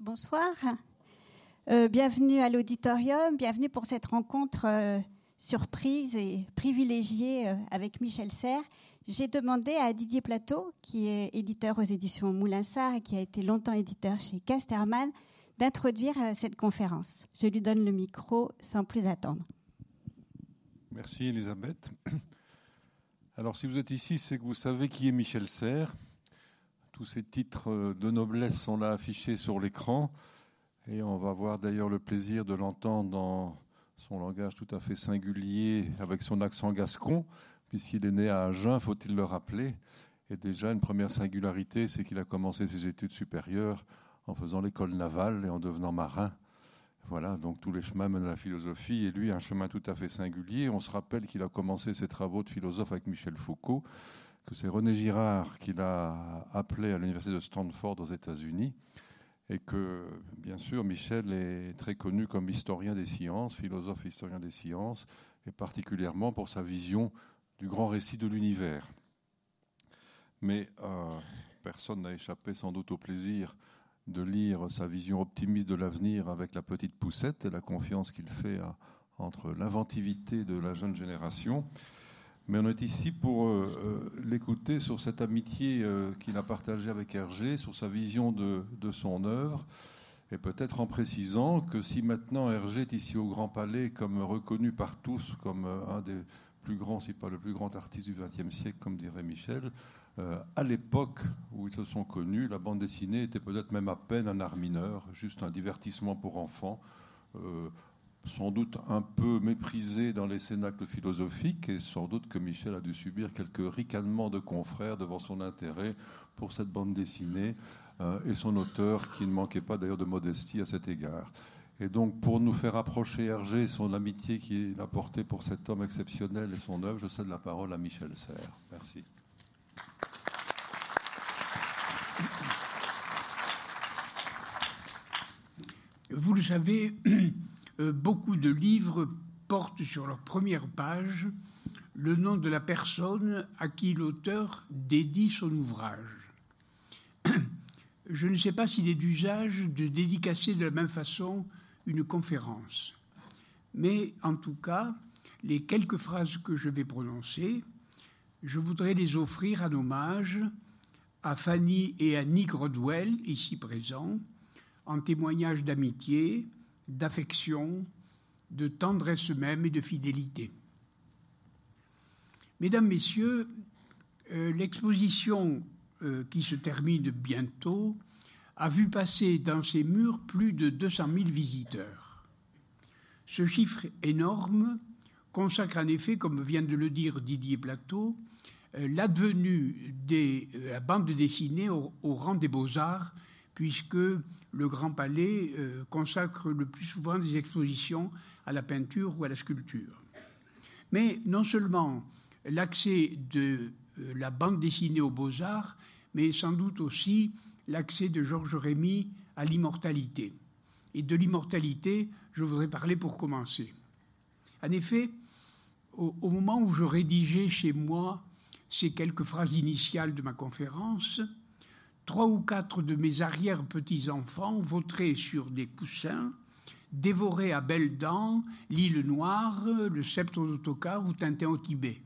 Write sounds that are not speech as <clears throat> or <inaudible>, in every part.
bonsoir. Euh, bienvenue à l'auditorium, bienvenue pour cette rencontre euh, surprise et privilégiée euh, avec Michel Serres. J'ai demandé à Didier Plateau, qui est éditeur aux éditions Moulinsart et qui a été longtemps éditeur chez Casterman, d'introduire cette conférence. Je lui donne le micro sans plus attendre. Merci Elisabeth. Alors si vous êtes ici, c'est que vous savez qui est Michel Serres. Tous ces titres de noblesse sont là affichés sur l'écran. Et on va avoir d'ailleurs le plaisir de l'entendre dans son langage tout à fait singulier, avec son accent gascon, puisqu'il est né à Agen, faut-il le rappeler. Et déjà, une première singularité, c'est qu'il a commencé ses études supérieures en faisant l'école navale et en devenant marin. Voilà, donc tous les chemins mènent à la philosophie, et lui, un chemin tout à fait singulier. On se rappelle qu'il a commencé ses travaux de philosophe avec Michel Foucault, que c'est René Girard qui l'a appelé à l'université de Stanford aux États-Unis, et que, bien sûr, Michel est très connu comme historien des sciences, philosophe historien des sciences, et particulièrement pour sa vision du grand récit de l'univers. Mais euh, personne n'a échappé sans doute au plaisir de lire sa vision optimiste de l'avenir avec la petite poussette et la confiance qu'il fait entre l'inventivité de la jeune génération. Mais on est ici pour euh, euh, l'écouter sur cette amitié euh, qu'il a partagée avec Hergé, sur sa vision de, de son œuvre, et peut-être en précisant que si maintenant Hergé est ici au Grand Palais comme reconnu par tous comme un des plus grands, si pas le plus grand artiste du XXe siècle, comme dirait Michel, à l'époque où ils se sont connus, la bande dessinée était peut-être même à peine un art mineur, juste un divertissement pour enfants sans doute un peu méprisé dans les cénacles philosophiques et sans doute que Michel a dû subir quelques ricanements de confrères devant son intérêt pour cette bande dessinée euh, et son auteur qui ne manquait pas d'ailleurs de modestie à cet égard. Et donc pour nous faire approcher Hergé et son amitié qu'il a portée pour cet homme exceptionnel et son œuvre, je cède la parole à Michel Serres. Merci. Vous le savez, <clears throat> beaucoup de livres portent sur leur première page le nom de la personne à qui l'auteur dédie son ouvrage. <clears throat> Je ne sais pas s'il est d'usage de dédicacer de la même façon une conférence, mais en tout cas, les quelques phrases que je vais prononcer, je voudrais les offrir en hommage à Fanny et à Nick Rodwell, ici présents, en témoignage d'amitié, d'affection, de tendresse même et de fidélité. Mesdames, Messieurs, euh, l'exposition euh, qui se termine bientôt a vu passer dans ses murs plus de 200 000 visiteurs. Ce chiffre énorme consacre en effet, comme vient de le dire Didier Plateau, euh, l'advenue de la bande dessinée au rang des beaux-arts puisque le Grand Palais euh, consacre le plus souvent des expositions à la peinture ou à la sculpture. Mais non seulement l'accès de euh, la bande dessinée aux beaux-arts, mais sans doute aussi l'accès de Georges Rémy à l'immortalité. Et de l'immortalité, je voudrais parler pour commencer. En effet, au moment où je rédigeais chez moi ces quelques phrases initiales de ma conférence, trois ou quatre de mes arrière-petits-enfants vautraient sur des coussins, dévoraient à belles dents l'île Noire, le sceptre d'autocar ou Tintin au Tibet.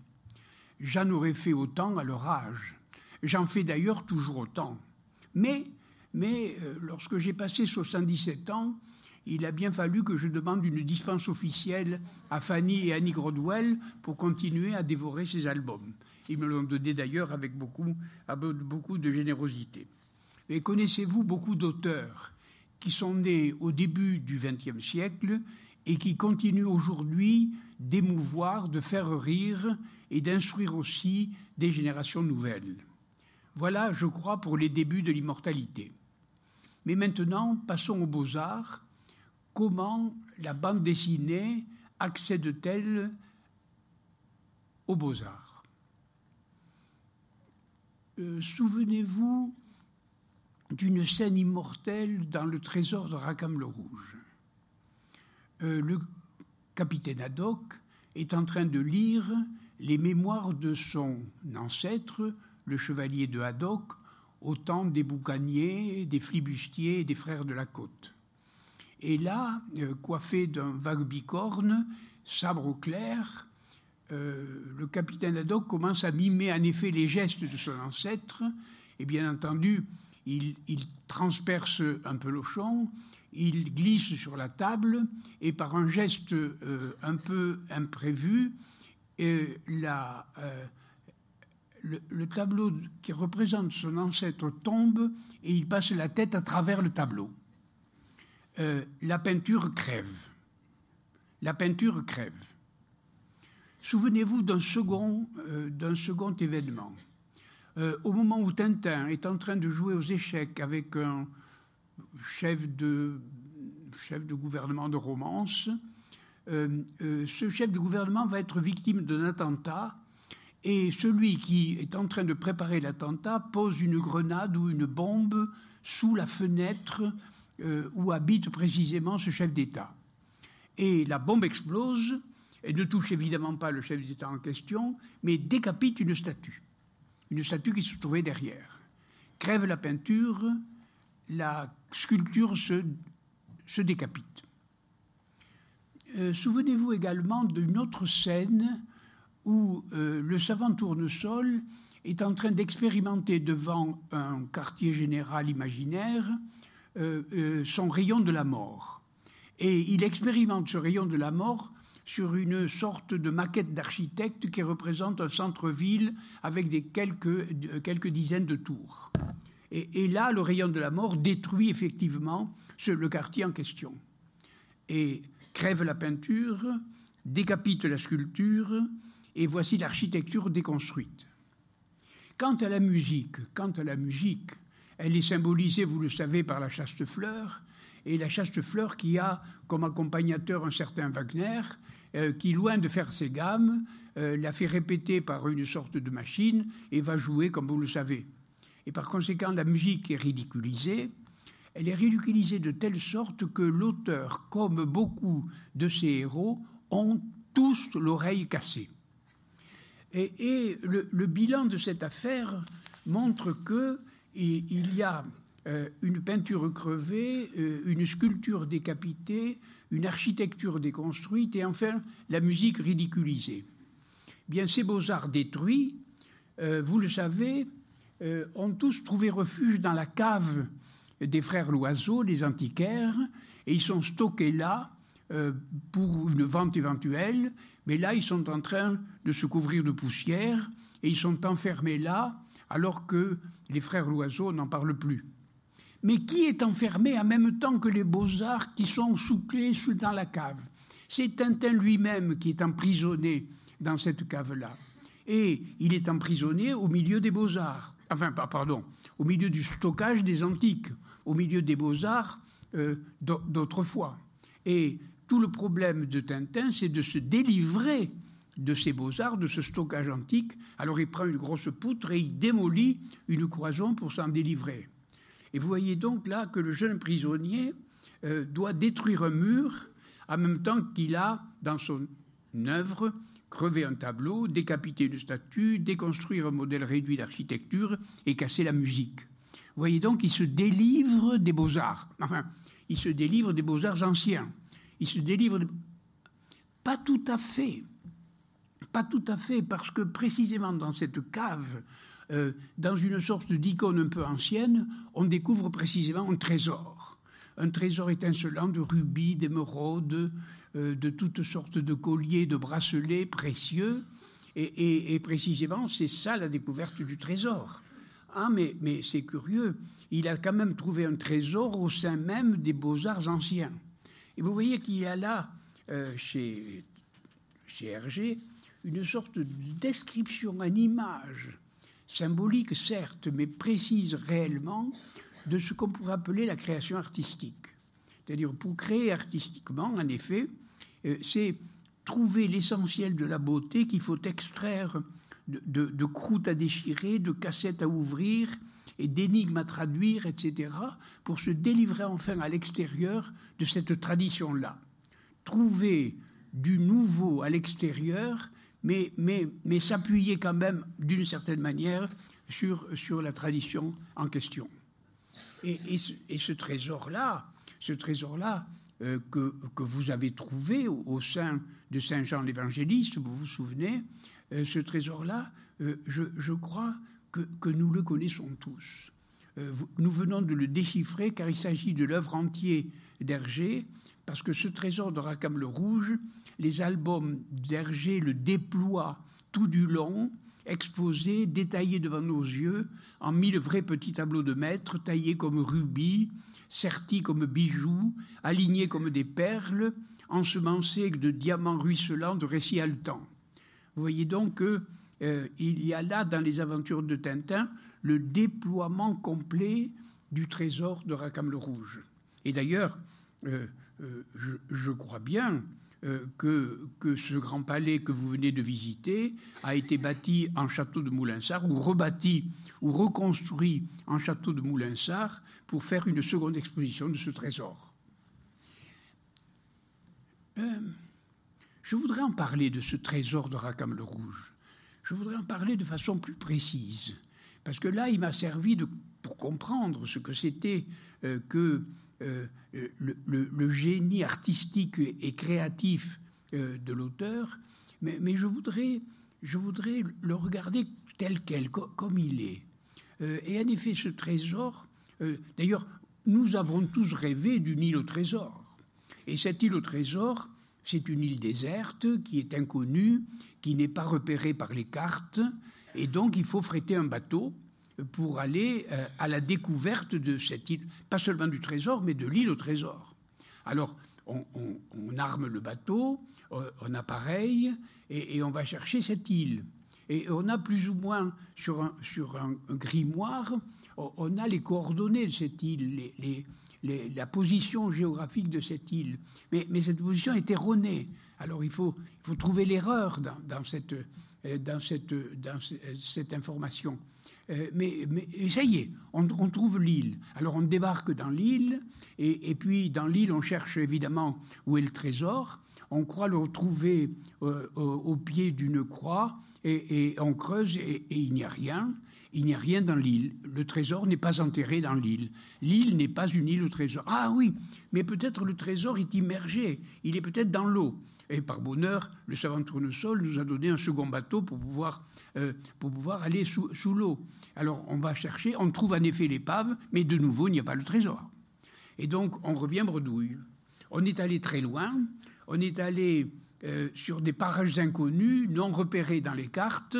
J'en aurais fait autant à leur âge. J'en fais d'ailleurs toujours autant. Mais, mais euh, lorsque j'ai passé 77 ans, il a bien fallu que je demande une dispense officielle à Fanny et Annie Grodwell pour continuer à dévorer ces albums. Ils me l'ont donné d'ailleurs avec beaucoup, beaucoup de générosité. Mais connaissez-vous beaucoup d'auteurs qui sont nés au début du XXe siècle et qui continuent aujourd'hui d'émouvoir, de faire rire et d'instruire aussi des générations nouvelles? Voilà, je crois, pour les débuts de l'immortalité. Mais maintenant, passons aux beaux-arts comment la bande dessinée accède-t-elle aux beaux-arts? Euh, Souvenez-vous d'une scène immortelle dans le trésor de Rackham le Rouge. Euh, le capitaine Haddock est en train de lire les mémoires de son ancêtre, le chevalier de Haddock, au temps des boucaniers, des flibustiers et des frères de la côte. Et là, euh, coiffé d'un vague bicorne, sabre au clair, euh, le capitaine Haddock commence à mimer en effet les gestes de son ancêtre, et bien entendu, il, transperce un peu l'auchon, il glisse sur la table, et par un geste euh, un peu imprévu, le, tableau qui représente son ancêtre tombe et il passe la tête à travers le tableau. Euh, la peinture crève. La peinture crève. Souvenez-vous d'un second, euh, événement. Euh, au moment où Tintin est en train de jouer aux échecs avec un chef de, chef de gouvernement de romance, ce chef de gouvernement va être victime d'un attentat et celui qui est en train de préparer l'attentat pose une grenade ou une bombe sous la fenêtre euh, où habite précisément ce chef d'État. Et la bombe explose, et ne touche évidemment pas le chef d'État en question, mais décapite une statue, une statue qui se trouvait derrière. Crève la peinture, la sculpture se, se décapite. Euh, souvenez-vous également d'une autre scène où euh, le savant tournesol est en train d'expérimenter devant un quartier général imaginaire son rayon de la mort. Et il expérimente ce rayon de la mort sur une sorte de maquette d'architecte qui représente un centre-ville avec des quelques, quelques dizaines de tours. Et, là, le rayon de la mort détruit effectivement le quartier en question. Et crève la peinture, décapite la sculpture, et voici l'architecture déconstruite. Quant à la musique, quant à la musique, elle est symbolisée, vous le savez, par la chaste fleur, et la chaste fleur qui a comme accompagnateur un certain Wagner, euh, qui, loin de faire ses gammes, euh, la fait répéter par une sorte de machine et va jouer comme vous le savez. Et par conséquent, la musique est ridiculisée. Elle est ridiculisée de telle sorte que l'auteur, comme beaucoup de ses héros, ont tous l'oreille cassée. Et, le, bilan de cette affaire montre que il y a euh, une peinture crevée, euh, une sculpture décapitée, une architecture déconstruite et enfin la musique ridiculisée. Bien, ces beaux-arts détruits, euh, vous le savez, ont tous trouvé refuge dans la cave des frères Loiseau, des antiquaires, et ils sont stockés là pour une vente éventuelle mais là, ils sont en train de se couvrir de poussière et ils sont enfermés là alors que les frères Loiseau n'en parlent plus. Mais qui est enfermé en même temps que les beaux-arts qui sont sous clé dans la cave? C'est Tintin lui-même qui est emprisonné dans cette cave-là. Et il est emprisonné au milieu des beaux-arts. Enfin, pardon, au milieu du stockage des antiques, au milieu des beaux-arts euh, d'autrefois. Et tout le problème de Tintin, c'est de se délivrer de ces beaux-arts, de ce stockage antique. Alors il prend une grosse poutre et il démolit une cloison pour s'en délivrer. Et vous voyez donc là que le jeune prisonnier euh, doit détruire un mur en même temps qu'il a, dans son œuvre, crevé un tableau, décapité une statue, déconstruire un modèle réduit d'architecture et casser la musique. Vous voyez donc qu'il se délivre des beaux-arts. Enfin, il se délivre des beaux-arts anciens il se délivre Pas tout à fait. Pas tout à fait, parce que précisément dans cette cave, euh, dans une sorte d'icône un peu ancienne, on découvre précisément un trésor. Un trésor étincelant de rubis, d'émeraudes, euh, de toutes sortes de colliers, de bracelets précieux. Et, précisément, c'est ça la découverte du trésor. Ah, mais, c'est curieux, il a quand même trouvé un trésor au sein même des beaux-arts anciens. Et vous voyez qu'il y a là, euh, chez, chez Hergé, une sorte de description en image, symbolique certes, mais précise réellement, de ce qu'on pourrait appeler la création artistique. C'est-à-dire, pour créer artistiquement, en effet, euh, c'est trouver l'essentiel de la beauté qu'il faut extraire de, de, de croûtes à déchirer, de cassettes à ouvrir, et d'énigmes à traduire, etc., pour se délivrer enfin à l'extérieur de cette tradition-là. Trouver du nouveau à l'extérieur, mais, mais, mais s'appuyer quand même d'une certaine manière sur, sur la tradition en question. Et, et ce, trésor-là, ce trésor-là euh, que, que, vous avez trouvé au, sein de Saint Jean l'Évangéliste, vous vous souvenez, euh, ce trésor-là, euh, je, je, crois que, que, nous le connaissons tous. nous venons de le déchiffrer car il s'agit de l'œuvre entière d'Hergé, parce que ce trésor de Rackham le Rouge, les albums d'Hergé le déploient tout du long, exposés, détaillés devant nos yeux, en mille vrais petits tableaux de maître, taillés comme rubis, sertis comme bijoux, alignés comme des perles, ensemencés de diamants ruisselants de récits haletants. Vous voyez donc qu'il euh, y a là, dans les aventures de Tintin, le déploiement complet du trésor de Rackham le Rouge. Et d'ailleurs, euh, euh, je, crois bien euh, que, ce grand palais que vous venez de visiter a été bâti en château de Moulinsart ou rebâti ou reconstruit en château de Moulinsart pour faire une seconde exposition de ce trésor. je voudrais en parler de ce trésor de Rackham le Rouge. Je voudrais en parler de façon plus précise, parce que là, il m'a servi de, pour comprendre ce que c'était que euh, le, génie artistique et créatif euh, de l'auteur, mais, je, voudrais, le regarder tel quel, comme il est. Euh, et en effet, ce trésor, d'ailleurs, nous avons tous rêvé d'une île au trésor. Et cette île au trésor, c'est une île déserte qui est inconnue, qui n'est pas repérée par les cartes, et donc il faut fréter un bateau pour aller euh, à la découverte de cette île, pas seulement du trésor, mais de l'île au trésor. Alors, on, arme le bateau, euh, on appareille, et, on va chercher cette île. Et on a plus ou moins sur un, sur un, grimoire, on a les coordonnées de cette île, la position géographique de cette île. Mais, cette position est erronée. Alors il faut, trouver l'erreur dans, cette, euh, dans, cette, dans cette information. Euh, mais, ça y est, on, trouve l'île. Alors on débarque dans l'île, et, puis dans l'île, on cherche évidemment où est le trésor. On croit le retrouver euh, au, pied d'une croix, et, on creuse, et, il n'y a rien. Il n'y a rien dans l'île. Le trésor n'est pas enterré dans l'île. L'île n'est pas une île au trésor. Ah oui, mais peut-être le trésor est immergé. Il est peut-être dans l'eau. Et par bonheur, le savant tournesol nous a donné un second bateau pour pouvoir, euh, pour pouvoir aller sous, sous l'eau. Alors on va chercher, on trouve en effet l'épave, mais de nouveau, il n'y a pas le trésor. Et donc on revient bredouille. On est allé très loin, on est allé euh, sur des parages inconnus, non repérés dans les cartes,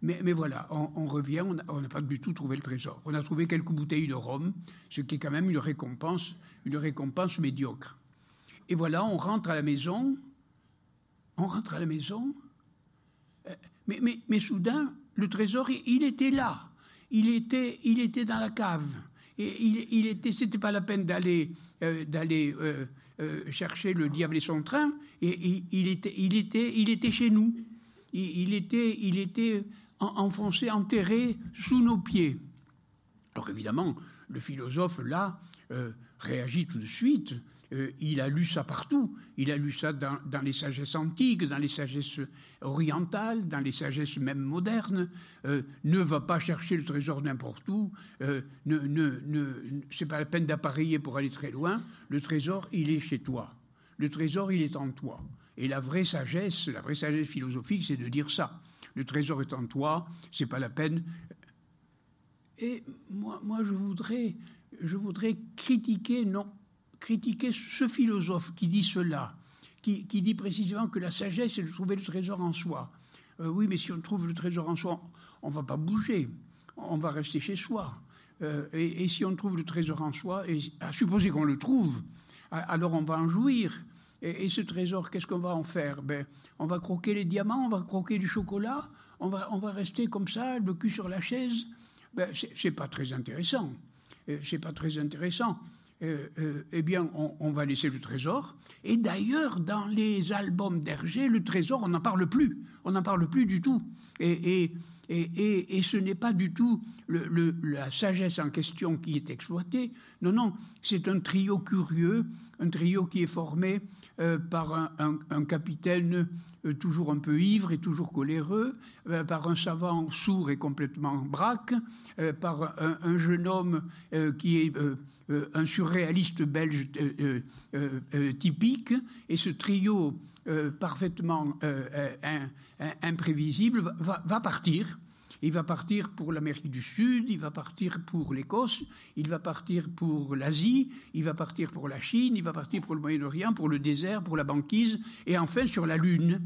mais, mais voilà, on, revient, on n'a pas du tout trouvé le trésor. On a trouvé quelques bouteilles de rhum, ce qui est quand même une récompense, une récompense médiocre. Et voilà, on rentre à la maison, on rentre à la maison, euh, mais, mais, mais soudain, le trésor, il était là. Il était, il était dans la cave. Et il, il était, c'était pas la peine d'aller, euh, d'aller euh, chercher le diable et son train. Et, il, était, il était, il était chez nous. Il, était, il était enfoncé, enterré sous nos pieds. Alors évidemment, le philosophe là réagit tout de suite. Euh, il a lu ça partout. Il a lu ça dans, les sagesses antiques, dans les sagesses orientales, dans les sagesses même modernes. Euh, ne va pas chercher le trésor n'importe où. Euh, ne, ne, ne c'est pas la peine d'appareiller pour aller très loin. Le trésor, il est chez toi. Le trésor, il est en toi. Et la vraie sagesse, la vraie sagesse philosophique, c'est de dire ça. Le trésor est en toi. C'est pas la peine. Et moi, moi, je voudrais, je voudrais critiquer non critiquer ce philosophe qui dit cela, qui, dit précisément que la sagesse, c'est de trouver le trésor en soi. Euh, oui, mais si on trouve le trésor en soi, on ne va pas bouger, on va rester chez soi. Euh, et, si on trouve le trésor en soi, et à supposer qu'on le trouve, alors on va en jouir. Et, ce trésor, qu'est-ce qu'on va en faire? Ben, On va croquer les diamants, on va croquer du chocolat, on va, on va rester comme ça, le cul sur la chaise. Ben, c'est pas très intéressant. Euh, c'est pas très intéressant. Euh, euh, eh bien, on, va laisser le trésor. Et d'ailleurs, dans les albums d'Hergé, le trésor, on n'en parle plus. On n'en parle plus du tout. Et, Et, ce n'est pas du tout la sagesse en question qui est exploitée. Non, non, c'est un trio curieux, un trio qui est formé euh, par un, capitaine euh, toujours un peu ivre et toujours coléreux, euh, par un savant sourd et complètement braque, par un, jeune homme qui est un surréaliste belge typique. Et ce trio parfaitement imprévisible va, partir. Il va partir pour l'Amérique du Sud, il va partir pour l'Écosse, il va partir pour l'Asie, il va partir pour la Chine, il va partir pour le Moyen-Orient, pour le désert, pour la banquise, et enfin sur la Lune.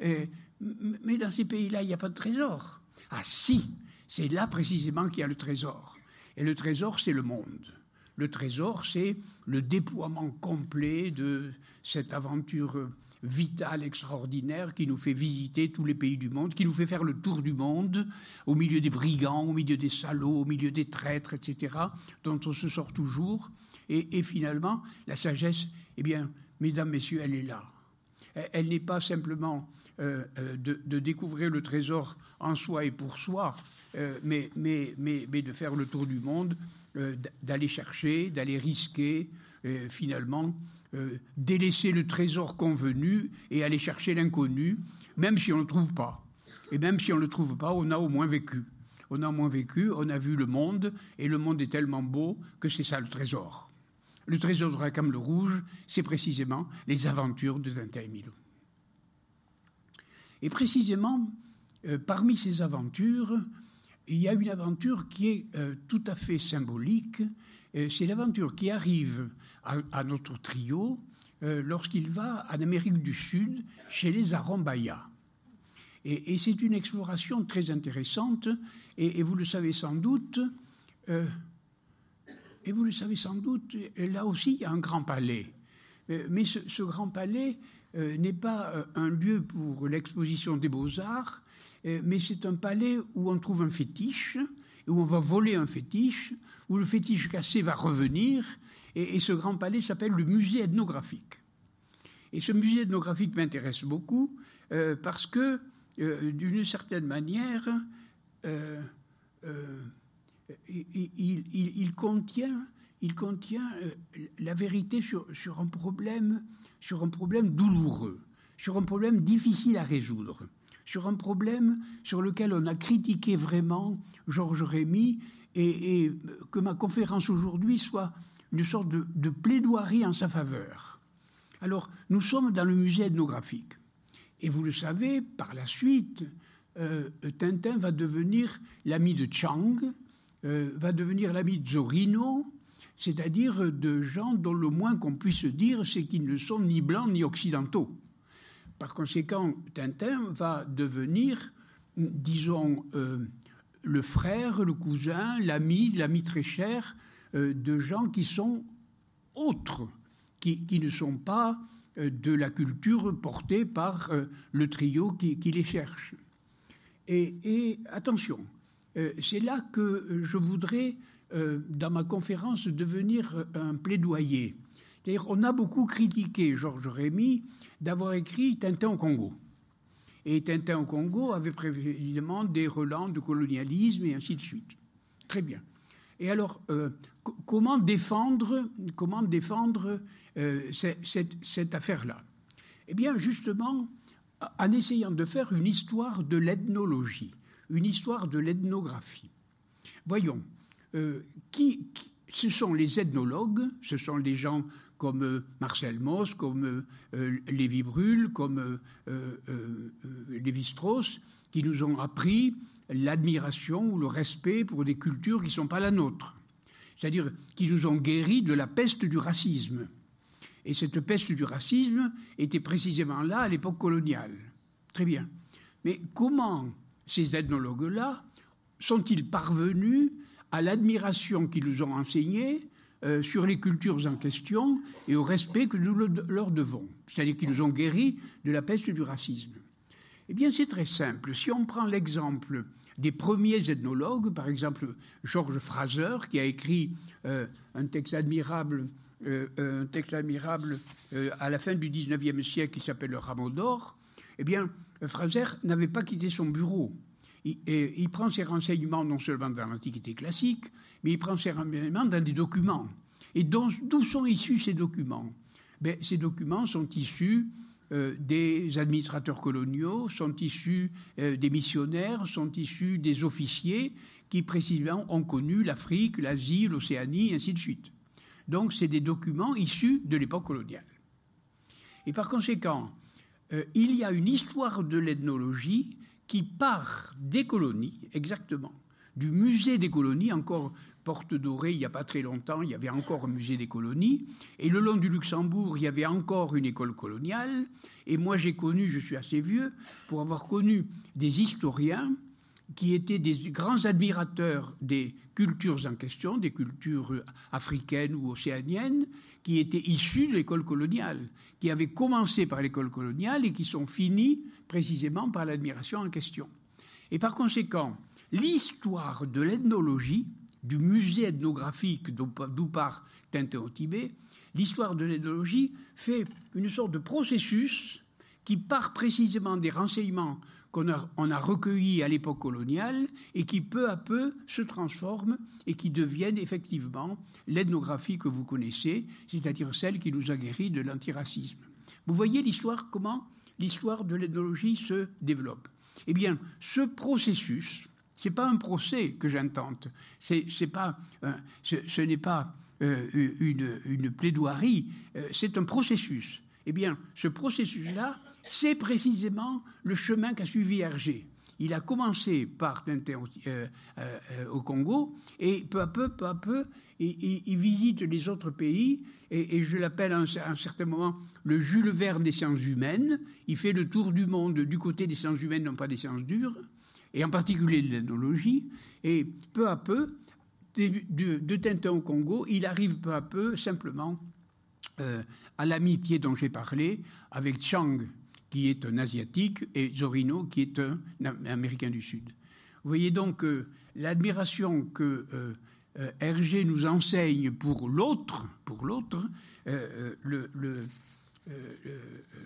mais dans ces pays-là, il n'y a pas de trésor. Ah si, c'est là précisément qu'il y a le trésor. Et le trésor, c'est le monde. Le trésor, c'est le déploiement complet de cette aventure vital, extraordinaire, qui nous fait visiter tous les pays du monde, qui nous fait faire le tour du monde, au milieu des brigands, au milieu des salauds, au milieu des traîtres, etc., dont on se sort toujours. Et, finalement, la sagesse, eh bien, mesdames, messieurs, elle est là. Elle, n'est pas simplement euh, euh, de, découvrir le trésor en soi et pour soi, euh, mais, de faire le tour du monde, d'aller chercher, d'aller risquer, finalement, euh, délaisser le trésor convenu et aller chercher l'inconnu, même si on ne le trouve pas. Et même si on ne le trouve pas, on a au moins vécu. On a au moins vécu, on a vu le monde, et le monde est tellement beau que c'est ça le trésor. Le trésor de Rackham le Rouge, c'est précisément les aventures de Tintin et Milou. Et précisément, euh, parmi ces aventures, il y a une aventure qui est euh, tout à fait symbolique. c'est l'aventure qui arrive à, notre trio euh, lorsqu'il va en Amérique du Sud chez les Arambaya. Et, c'est une exploration très intéressante, et, vous le savez sans doute, euh, et vous le savez sans doute, là aussi il y a un grand palais. Euh, mais ce, grand palais n'est pas un lieu pour l'exposition des beaux-arts, mais c'est un palais où on trouve un fétiche, où on va voler un fétiche, où le fétiche cassé va revenir, et, ce grand palais s'appelle le musée ethnographique. Et ce musée ethnographique m'intéresse beaucoup euh, parce que, euh, d'une certaine manière, euh, il, contient, il contient la vérité sur, un problème, sur un problème douloureux, sur un problème difficile à résoudre, sur un problème sur lequel on a critiqué vraiment Georges Rémy et que ma conférence aujourd'hui soit une sorte de, plaidoirie en sa faveur. Alors, nous sommes dans le musée ethnographique. Et vous le savez, par la suite, euh, Tintin va devenir l'ami de Chang, euh, va devenir l'ami de Zorino, c'est-à-dire de gens dont le moins qu'on puisse dire, c'est qu'ils ne sont ni blancs ni occidentaux. Par conséquent, Tintin va devenir, disons, euh, le frère, le cousin, l'ami, l'ami très cher euh, de gens qui sont autres, qui, ne sont pas euh, de la culture portée par euh, le trio qui, les cherche. Et, attention, c'est là que je voudrais, dans ma conférence, devenir un plaidoyer. C'est-à-dire, on a beaucoup critiqué Georges Rémy d'avoir écrit Tintin au Congo. Et Tintin au Congo avait évidemment des relents de colonialisme et ainsi de suite. Très bien. Et alors, comment défendre, comment défendre euh, cette, affaire-là? Eh bien, justement, en essayant de faire une histoire de l'ethnologie, une histoire de l'ethnographie. Voyons, euh, qui, ce sont les ethnologues, ce sont les gens comme euh, Marcel Mauss, comme Lévi Brûle, comme Lévi-Strauss, qui nous ont appris l'admiration ou le respect pour des cultures qui ne sont pas la nôtre c'est-à-dire qui nous ont guéris de la peste du racisme. Et cette peste du racisme était précisément là à l'époque coloniale. Très bien. Mais comment ces ethnologues-là sont-ils parvenus à l'admiration qu'ils nous ont enseignée euh, sur les cultures en question et au respect que nous leur devons C'est-à-dire qu'ils nous ont guéris de la peste du racisme. Eh bien, c'est très simple. Si on prend l'exemple des premiers ethnologues, par exemple Georges Fraser, qui a écrit euh, un texte admirable, euh, un texte admirable à la fin du XIXe siècle qui s'appelle Le Rameau d'or, eh bien, Fraser n'avait pas quitté son bureau. Il, prend ses renseignements non seulement dans l'Antiquité classique, mais il prend ses renseignements dans des documents. Et d'où sont issus ces documents? Ben, Ces documents sont issus euh, des administrateurs coloniaux, sont issus euh, des missionnaires, sont issus des officiers qui précisément ont connu l'Afrique, l'Asie, l'Océanie, ainsi de suite. Donc c'est des documents issus de l'époque coloniale. Et par conséquent, euh, il y a une histoire de l'ethnologie qui part des colonies, exactement, du musée des colonies, encore Porte Dorée, il n'y a pas très longtemps, il y avait encore un musée des colonies, et le long du Luxembourg, il y avait encore une école coloniale, et moi j'ai connu, je suis assez vieux, pour avoir connu des historiens qui étaient des grands admirateurs des cultures en question, des cultures africaines ou océaniennes, qui étaient issues de l'école coloniale, qui avaient commencé par l'école coloniale et qui sont finis précisément par l'admiration en question. Et par conséquent, l'histoire de l'ethnologie, du musée ethnographique d'où part Tintin au Tibet, l'histoire de l'ethnologie fait une sorte de processus qui part précisément des renseignements qu'on a, on a à l'époque coloniale et qui peu à peu se transforment et qui deviennent effectivement l'ethnographie que vous connaissez, c'est-à-dire celle qui nous a guéris de l'antiracisme. Vous voyez l'histoire, comment l'histoire de l'ethnologie se développe. Eh bien, ce processus, ce n'est pas un procès que j'intente, c'est, pas, euh, ce, n'est pas euh, une, une, plaidoirie, euh, c'est un processus. Eh bien, ce processus-là, c'est précisément le chemin qu'a suivi Hergé. Il a commencé par Tintin au Congo et peu à peu, peu à peu, il, visite les autres pays et, je l'appelle à, un certain moment le Jules Verne des sciences humaines. Il fait le tour du monde du côté des sciences humaines, non pas des sciences dures, et en particulier de l'ethnologie. Et peu à peu, de, Tintin au Congo, il arrive peu à peu simplement euh, à l'amitié dont j'ai parlé avec Chang, qui est un Asiatique, et Zorino, qui est un, Américain du Sud. Vous voyez donc l'admiration que euh, euh, Hergé nous enseigne pour l'autre, pour l'autre, euh,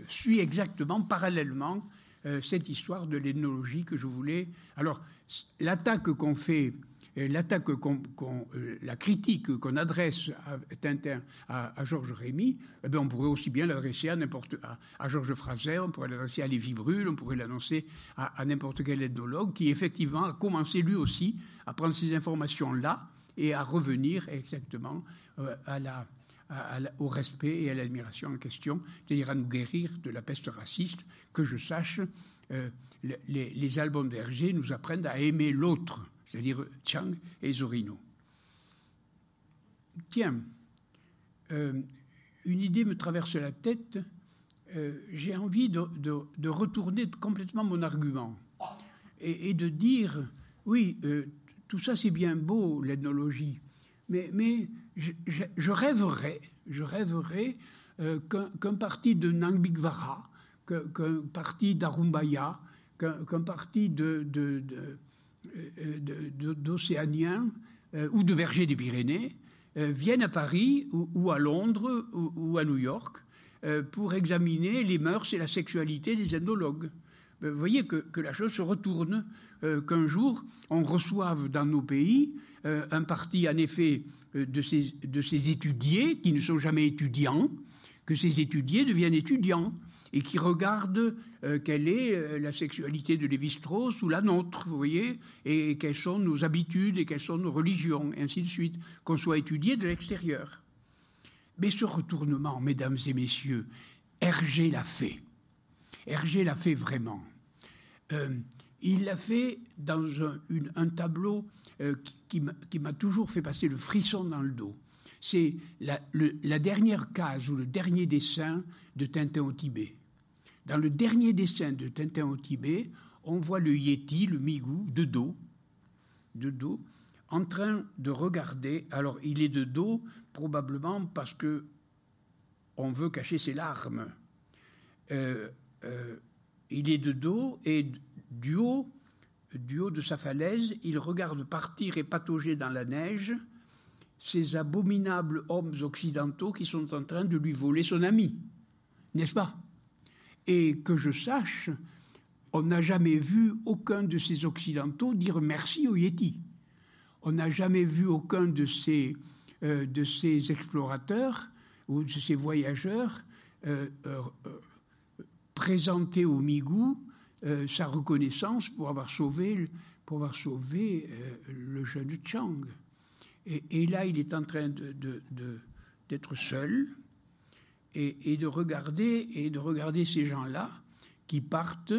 suit exactement, parallèlement, cette histoire de l'ethnologie que je voulais. Alors, l'attaque qu'on fait l'attaque, euh, la critique qu'on adresse à Tintin, à, Georges Rémy, eh bien, on pourrait aussi bien l'adresser à n'importe à, Georges Fraser, on pourrait l'adresser à Lévi Brûle, on pourrait l'annoncer à, n'importe quel ethnologue qui effectivement a commencé lui aussi à prendre ces informations là et à revenir exactement euh, au respect et à l'admiration en question, c'est-à-dire à nous guérir de la peste raciste. Que je sache, euh, les, les, albums d'Hergé nous apprennent à aimer l'autre c'est-à-dire Chang et Zorino. Tiens, euh, une idée me traverse la tête. Euh, j'ai envie de, retourner complètement mon argument et, de dire, oui, euh, tout ça c'est bien beau, l'ethnologie, mais, mais je, rêverais, je rêverais qu'un parti de Nangbigvara, qu'un parti d'Arumbaya, qu'un parti de euh, d'océaniens euh, ou de bergers des Pyrénées euh, viennent à Paris ou, à Londres ou, à New York pour examiner les mœurs et la sexualité des ethnologues. Vous voyez que, la chose se retourne, qu'un jour on reçoive dans nos pays un parti en effet de ces, de ces étudiés qui ne sont jamais étudiants, que ces étudiés deviennent étudiants et qui regarde euh, quelle est euh, la sexualité de Lévi-Strauss ou la nôtre, vous voyez, et quelles sont nos habitudes et quelles sont nos religions, et ainsi de suite, qu'on soit étudié de l'extérieur. Mais ce retournement, mesdames et messieurs, Hergé l'a fait. Hergé l'a fait vraiment. Euh, il l'a fait dans un, tableau qui, m'a toujours fait passer le frisson dans le dos. C'est la, dernière case ou le dernier dessin de Tintin au Tibet. Dans le dernier dessin de Tintin au Tibet, on voit le Yeti, le Migou, de dos, de dos, en train de regarder. Alors, il est de dos probablement parce que on veut cacher ses larmes. Euh, euh, il est de dos et du haut, du haut de sa falaise, il regarde partir et patauger dans la neige ces abominables hommes occidentaux qui sont en train de lui voler son ami, n'est-ce pas? Et que je sache, on n'a jamais vu aucun de ces Occidentaux dire merci au Yéti. On n'a jamais vu aucun de ces, euh, de ces explorateurs ou de ces voyageurs euh, euh, présenter au Migou sa reconnaissance pour avoir sauvé, pour avoir sauvé le jeune Chang. Et, là, il est en train d'être seul et, de regarder, et de regarder ces gens-là qui partent.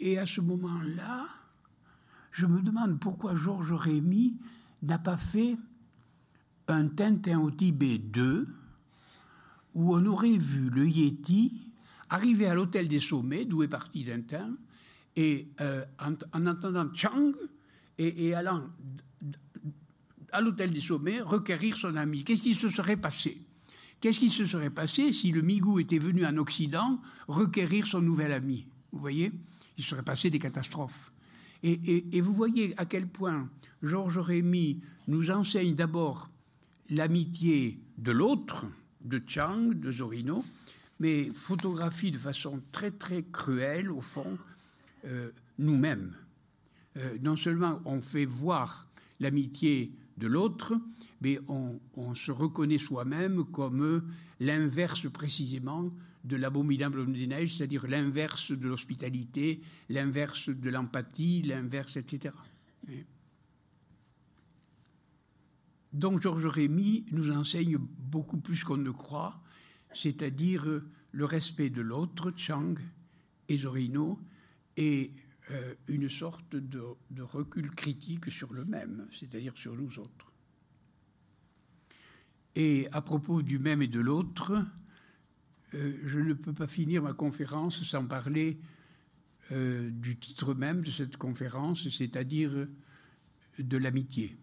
Et à ce moment-là, je me demande pourquoi Georges Rémy n'a pas fait un Tintin au Tibet 2, où on aurait vu le Yéti arriver à l'hôtel des sommets, d'où est parti Tintin, et euh, en, entendant Chang et allant à l'hôtel des sommets requérir son ami. Qu'est-ce qui se serait passé? Qu'est-ce qui se serait passé si le Migou était venu en Occident requérir son nouvel ami? Vous voyez? Il serait passé des catastrophes. Et, vous voyez à quel point Georges Rémy nous enseigne d'abord l'amitié de l'autre, de Chang, de Zorino, mais photographie de façon très très cruelle, au fond, euh, nous-mêmes. Euh, non seulement on fait voir l'amitié de l'autre, mais on, se reconnaît soi-même comme l'inverse précisément de l'abominable des neiges, c'est-à-dire l'inverse de l'hospitalité, l'inverse de l'empathie, l'inverse, etc. Donc Georges Rémy nous enseigne beaucoup plus qu'on ne croit, c'est-à-dire le respect de l'autre, Chang et Zorino, et euh, une sorte de, recul critique sur le même, c'est-à-dire sur nous autres. Et à propos du même et de l'autre, euh, je ne peux pas finir ma conférence sans parler euh, du titre même de cette conférence, c'est-à-dire de l'amitié.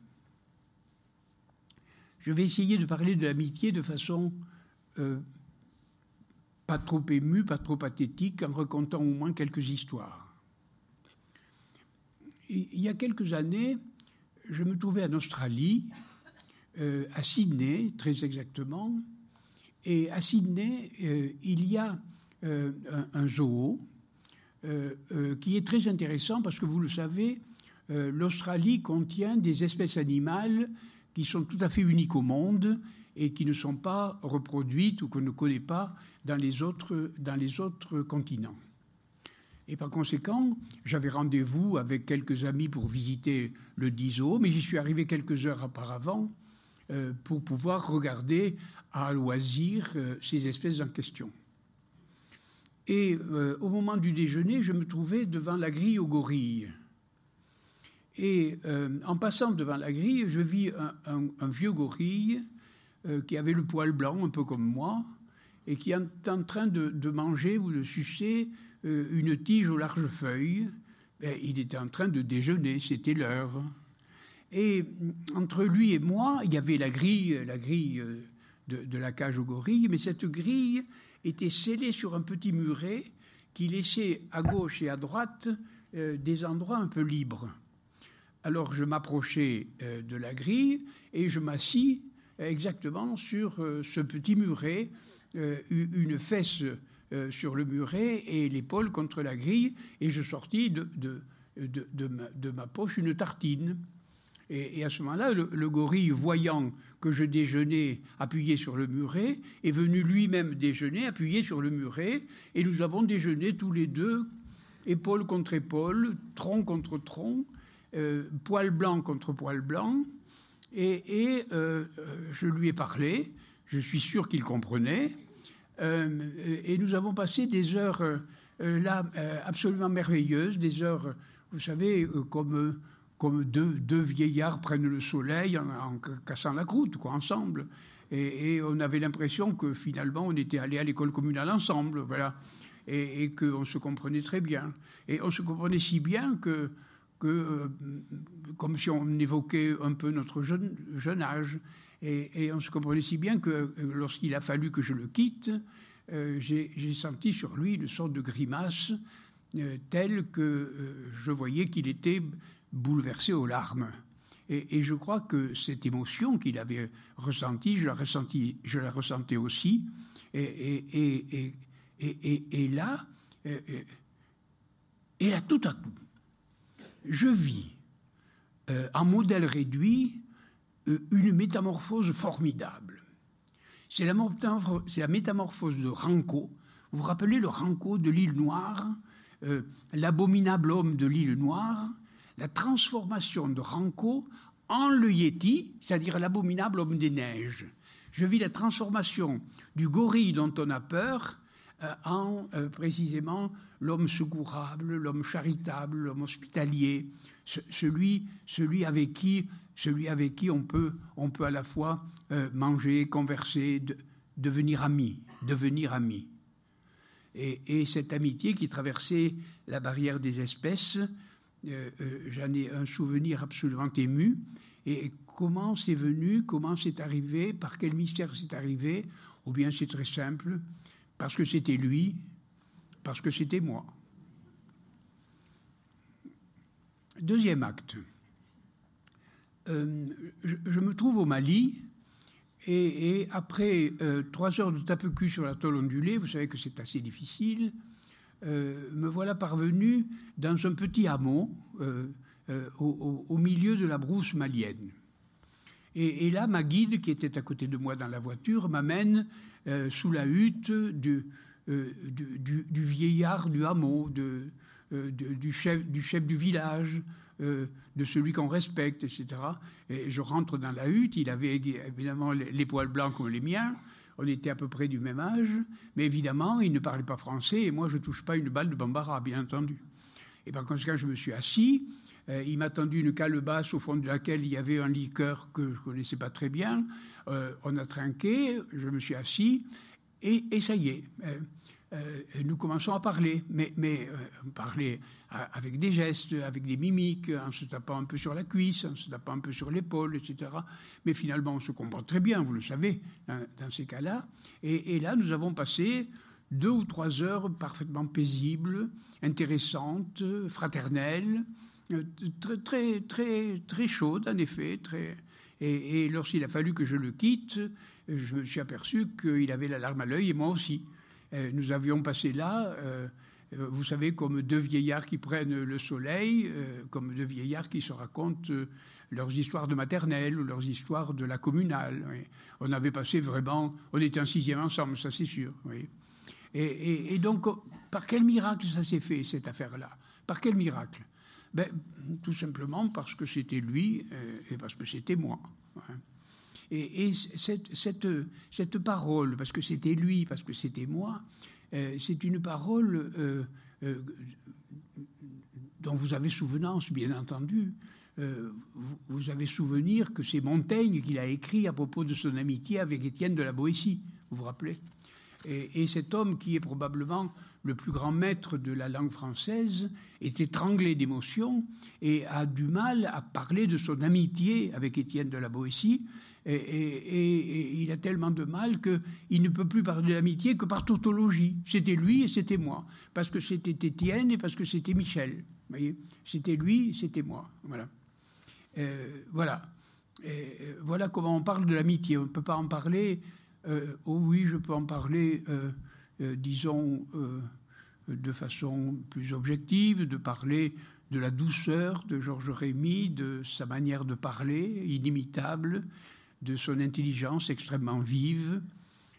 Je vais essayer de parler de l'amitié de façon pas trop émue, pas trop pathétique, en racontant au moins quelques histoires. Il y a quelques années, je me trouvais en Australie, à Sydney très exactement, et à Sydney, euh, il y a euh, un, zoo euh, qui est très intéressant parce que vous le savez, l'Australie contient des espèces animales qui sont tout à fait uniques au monde et qui ne sont pas reproduites ou qu'on ne connaît pas dans les autres continents. Et par conséquent, j'avais rendez-vous avec quelques amis pour visiter le zoo, mais j'y suis arrivé quelques heures auparavant pour pouvoir regarder à loisir euh, ces espèces en question. Et euh, au moment du déjeuner, je me trouvais devant la grille aux gorilles. Et euh, en passant devant la grille, je vis un, vieux gorille qui avait le poil blanc, un peu comme moi, et qui est en train de, manger ou de sucer une tige aux larges feuilles. Ben, il était en train de déjeuner, c'était l'heure. Et entre lui et moi, il y avait la grille, la grille de, la cage aux gorilles, mais cette grille était scellée sur un petit muret qui laissait à gauche et à droite euh, des endroits un peu libres. Alors je m'approchais euh, de la grille et je m'assis exactement sur euh, ce petit muret, une fesse sur le muret et l'épaule contre la grille, et je sortis de, de ma poche une tartine. Et, à ce moment-là, le, gorille, voyant que je déjeunais appuyé sur le muret, est venu lui-même déjeuner appuyé sur le muret, et nous avons déjeuné tous les deux, épaule contre épaule, tronc contre tronc, euh, poil blanc contre poil blanc, et, euh, je lui ai parlé, je suis sûr qu'il comprenait, euh, et nous avons passé des heures là absolument merveilleuses, des heures, vous savez, comme comme deux, vieillards prennent le soleil en, cassant la croûte, quoi, ensemble. Et, on avait l'impression que finalement on était allé à l'école communale ensemble, voilà, et, qu'on se comprenait très bien. Et on se comprenait si bien que, que euh, comme si on évoquait un peu notre jeune, jeune âge, et, on se comprenait si bien que euh, lorsqu'il a fallu que je le quitte, euh, j'ai senti sur lui une sorte de grimace telle que je voyais qu'il était bouleversé aux larmes. Et, je crois que cette émotion qu'il avait ressentie, je la, ressentais aussi. Et, Et, là, et là, tout à coup, je vis en modèle réduit une métamorphose formidable. C'est la, métamorphose de Ranco. Vous vous rappelez le Ranco de l'île Noire, l'abominable homme de l'île Noire, la transformation de Ranco en le Yéti, c'est-à-dire l'abominable homme des neiges. Je vis la transformation du gorille dont on a peur euh, en euh, précisément l'homme secourable, l'homme charitable, l'homme hospitalier, celui, celui, avec qui, celui avec qui on peut, on peut à la fois euh, manger, converser, devenir ami, devenir ami. Et, et, cette amitié qui traversait la barrière des espèces euh, euh, j'en ai un souvenir absolument ému. Et comment c'est venu, comment c'est arrivé, par quel mystère c'est arrivé? Ou bien c'est très simple, parce que c'était lui, parce que c'était moi. Deuxième acte. Euh, je, me trouve au Mali, et, après trois heures de tape-cul sur la tôle ondulée, vous savez que c'est assez difficile, euh, me voilà parvenu dans un petit hameau euh, euh, au, milieu de la brousse malienne. Et, là, ma guide, qui était à côté de moi dans la voiture, m'amène sous la hutte du, vieillard du hameau, du chef du village, de celui qu'on respecte, etc. Et je rentre dans la hutte, il avait évidemment les poils blancs comme les miens, on était à peu près du même âge, mais évidemment, il ne parlait pas français et moi, je ne touche pas une balle de bambara, bien entendu. Et par conséquent, je me suis assis. Euh, il m'a tendu une calebasse au fond de laquelle il y avait un liqueur que je ne connaissais pas très bien. Euh, on a trinqué, je me suis assis et, ça y est. Euh, euh, nous commençons à parler, mais, mais euh, parler avec des gestes, avec des mimiques, en se tapant un peu sur la cuisse, en se tapant un peu sur l'épaule, etc. Mais finalement, on se comprend très bien, vous le savez, dans, ces cas-là. Et, là, nous avons passé deux ou trois heures parfaitement paisibles, intéressantes, fraternelles, euh, très, très, très, très chaudes, en effet. Et lorsqu'il a fallu que je le quitte, je me suis aperçu qu'il avait la larme à l'œil, et moi aussi. Euh, nous avions passé là, euh, euh, vous savez, comme deux vieillards qui prennent le soleil, comme deux vieillards qui se racontent leurs histoires de maternelle ou leurs histoires de la communale. On avait passé vraiment, on était en sixième ensemble, ça c'est sûr. Et, donc, par quel miracle ça s'est fait, cette affaire-là? Par quel miracle? Ben, Tout simplement parce que c'était lui et parce que c'était moi. Et, cette, parole, parce que c'était lui, parce que c'était moi, euh, c'est une parole euh, euh, dont vous avez souvenance, bien entendu. Vous, avez souvenir que c'est Montaigne qui l'a écrit à propos de son amitié avec Étienne de la Boétie, vous vous rappelez? Et, et, cet homme qui est probablement le plus grand maître de la langue française est étranglé d'émotion et a du mal à parler de son amitié avec Étienne de la Boétie et, il a tellement de mal qu'il ne peut plus parler d'amitié que par tautologie. C'était lui et c'était moi. Parce que c'était Étienne et parce que c'était Michel. Voyez? C'était lui c'était moi. Voilà. Euh, voilà. Euh, voilà comment on parle de l'amitié. On ne peut pas en parler. Euh, oh oui, je peux en parler, disons, de façon plus objective, de parler de la douceur de Georges Rémy, de sa manière de parler, inimitable, de son intelligence extrêmement vive,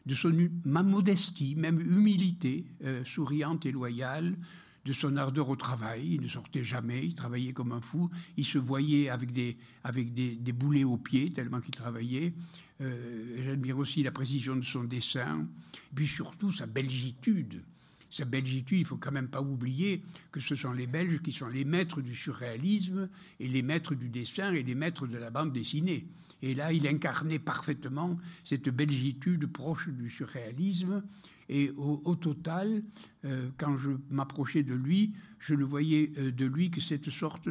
de son ma modestie, même humilité, euh, souriante et loyale, de son ardeur au travail. Il ne sortait jamais, il travaillait comme un fou. Il se voyait avec des, avec des, boulets aux pieds, tellement qu'il travaillait. Euh, j'admire aussi la précision de son dessin, puis surtout sa belgitude. Sa belgitude, il faut quand même pas oublier que ce sont les Belges qui sont les maîtres du surréalisme et les maîtres du dessin et les maîtres de la bande dessinée. Et là, il incarnait parfaitement cette belgitude proche du surréalisme. Et au, total, euh, quand je m'approchais de lui, je ne voyais euh, de lui que cette sorte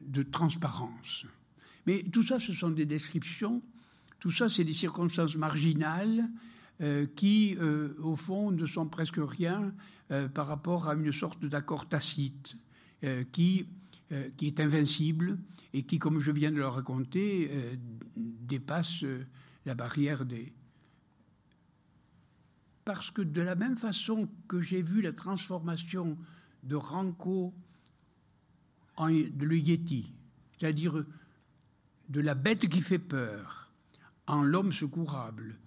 de transparence. Mais tout ça, ce sont des descriptions, tout ça, c'est des circonstances marginales qui, au fond, ne sont presque rien par rapport à une sorte d'accord tacite qui euh, qui est invincible et qui, comme je viens de le raconter, euh, dépasse euh, la barrière des parce que de la même façon que j'ai vu la transformation de Ranco en le Yeti, c'est-à-dire de la bête qui fait peur en l'homme secourable,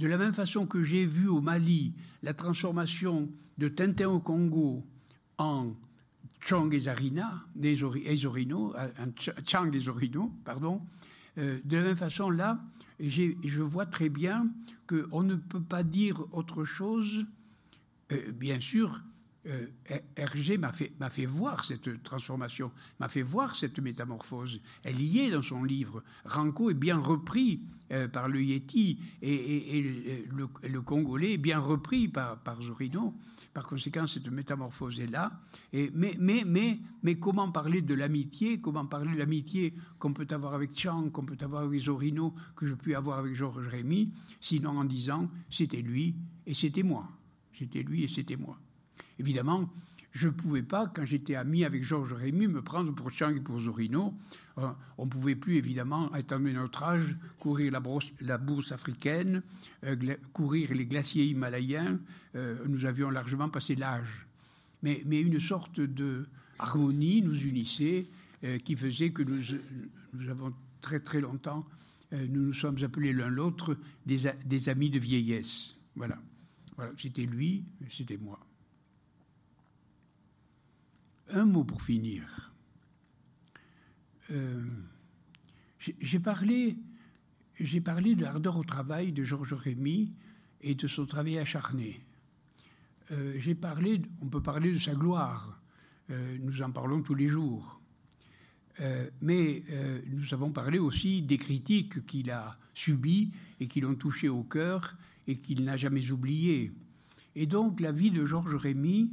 de la même façon que j'ai vu au Mali la transformation de Tintin au Congo en Chang et Zarina, Ezorino, Chang et Zorino, pardon, euh, de la même façon là, je vois très bien qu'on ne peut pas dire autre chose. Euh, bien sûr, euh, Hergé m'a fait, voir cette transformation, m'a fait voir cette métamorphose. Elle y est dans son livre. Ranco est bien repris euh, par le Yeti et, le, Congolais est bien repris par, Zorino. Par conséquent, cette métamorphose est là. Mais, mais comment parler de l'amitié? Comment parler de l'amitié qu'on peut avoir avec Chang, qu'on peut avoir avec Zorino, que je puis avoir avec Georges Rémy, sinon en disant c'était lui et c'était moi. C'était lui et c'était moi. Évidemment, je ne pouvais pas, quand j'étais ami avec Georges Rémy, me prendre pour Chang et pour Zorino. Euh, on ne pouvait plus, évidemment, étant donné notre âge, courir la, bourse africaine, euh, courir les glaciers himalayens. Euh, nous avions largement passé l'âge. Mais, une sorte de harmonie nous unissait qui faisait que nous, nous, avons très très longtemps, nous nous sommes appelés l'un l'autre des, des amis de vieillesse. Voilà. voilà. C'était lui, c'était moi. Un mot pour finir. Euh, j'ai parlé, de l'ardeur au travail de Georges Rémy et de son travail acharné. Euh, j'ai parlé, on peut parler de sa gloire. Euh, nous en parlons tous les jours. mais nous avons parlé aussi des critiques qu'il a subies et qui l'ont touché au cœur et qu'il n'a jamais oubliées. Et donc la vie de Georges Rémy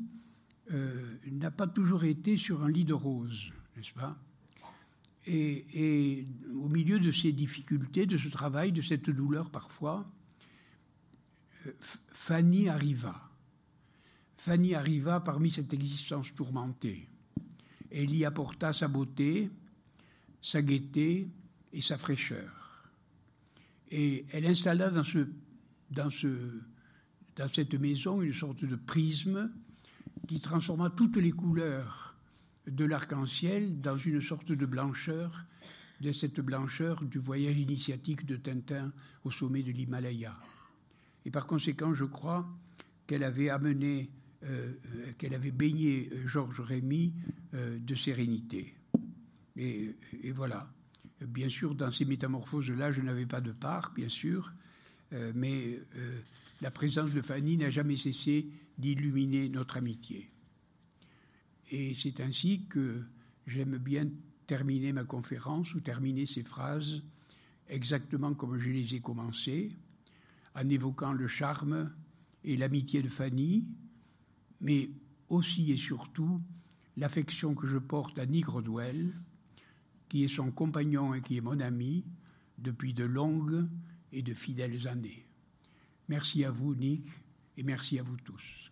euh, n'a pas toujours été sur un lit de rose, n'est-ce pas? Et, au milieu de ces difficultés, de ce travail, de cette douleur parfois, euh, Fanny arriva. Fanny arriva parmi cette existence tourmentée. Elle y apporta sa beauté, sa gaieté et sa fraîcheur. Et elle installa dans cette maison une sorte de prisme qui transforma toutes les couleurs de l'arc-en-ciel dans une sorte de blancheur, de cette blancheur du voyage initiatique de Tintin au sommet de l'Himalaya. Et par conséquent, je crois qu'elle avait amené, euh, qu'elle avait baigné euh, Georges Rémy euh, de sérénité. Et, et, voilà. Bien sûr, dans ces métamorphoses-là, je n'avais pas de part, bien sûr, mais la présence de Fanny n'a jamais cessé d'illuminer notre amitié. Et c'est ainsi que j'aime bien terminer ma conférence ou terminer ces phrases exactement comme je les ai commencées, en évoquant le charme et l'amitié de Fanny, mais aussi et surtout l'affection que je porte à Nick Rodwell, qui est son compagnon et qui est mon ami depuis de longues et de fidèles années. Merci à vous, Nick, et merci à vous tous.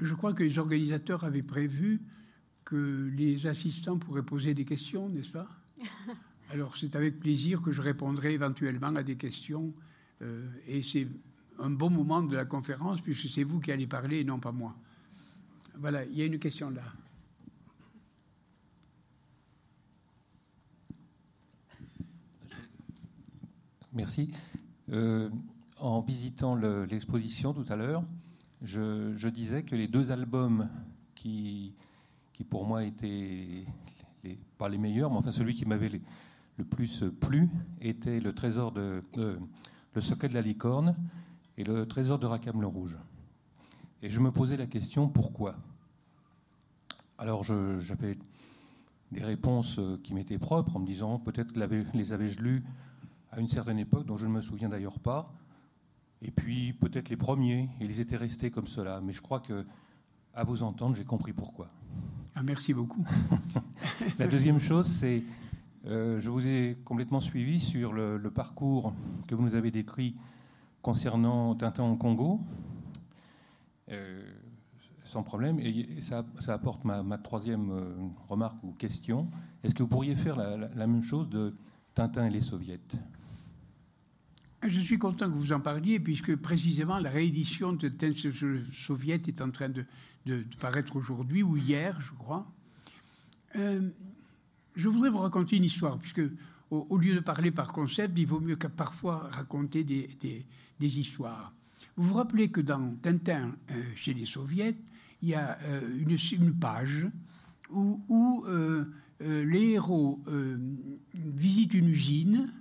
Je, crois que les organisateurs avaient prévu que les assistants pourraient poser des questions, n'est-ce pas? <laughs> Alors c'est avec plaisir que je répondrai éventuellement à des questions. Euh, et c'est un bon moment de la conférence puisque c'est vous qui allez parler et non pas moi. Voilà, il y a une question là. Merci. Euh, en visitant l'exposition tout à l'heure, je, disais que les deux albums qui, qui pour moi étaient pas les meilleurs, mais enfin celui qui m'avait le plus plu était le trésor de, le secret de la licorne et le trésor de Rackham le Rouge. Et je me posais la question pourquoi? Alors j'avais des réponses qui m'étaient propres en me disant peut-être les avais-je lus à une certaine époque dont je ne me souviens d'ailleurs pas. Et puis peut-être les premiers, ils étaient restés comme cela. Mais je crois que, à vous entendre, j'ai compris pourquoi. Ah, merci beaucoup. <laughs> la deuxième chose, c'est je vous ai complètement suivi sur le, parcours que vous nous avez décrit concernant Tintin au Congo. sans problème. Et ça, apporte ma, troisième remarque ou question. Est-ce que vous pourriez faire la, même chose de Tintin et les soviets? Je suis content que vous en parliez, puisque précisément la réédition de Tintin soviet est en train de, paraître aujourd'hui ou hier, je crois. Euh, je voudrais vous raconter une histoire, puisque au, lieu de parler par concept, il vaut mieux parfois raconter des, histoires. Vous vous rappelez que dans Tintin euh, chez les soviets, il y a euh, une, page où les héros visitent une usine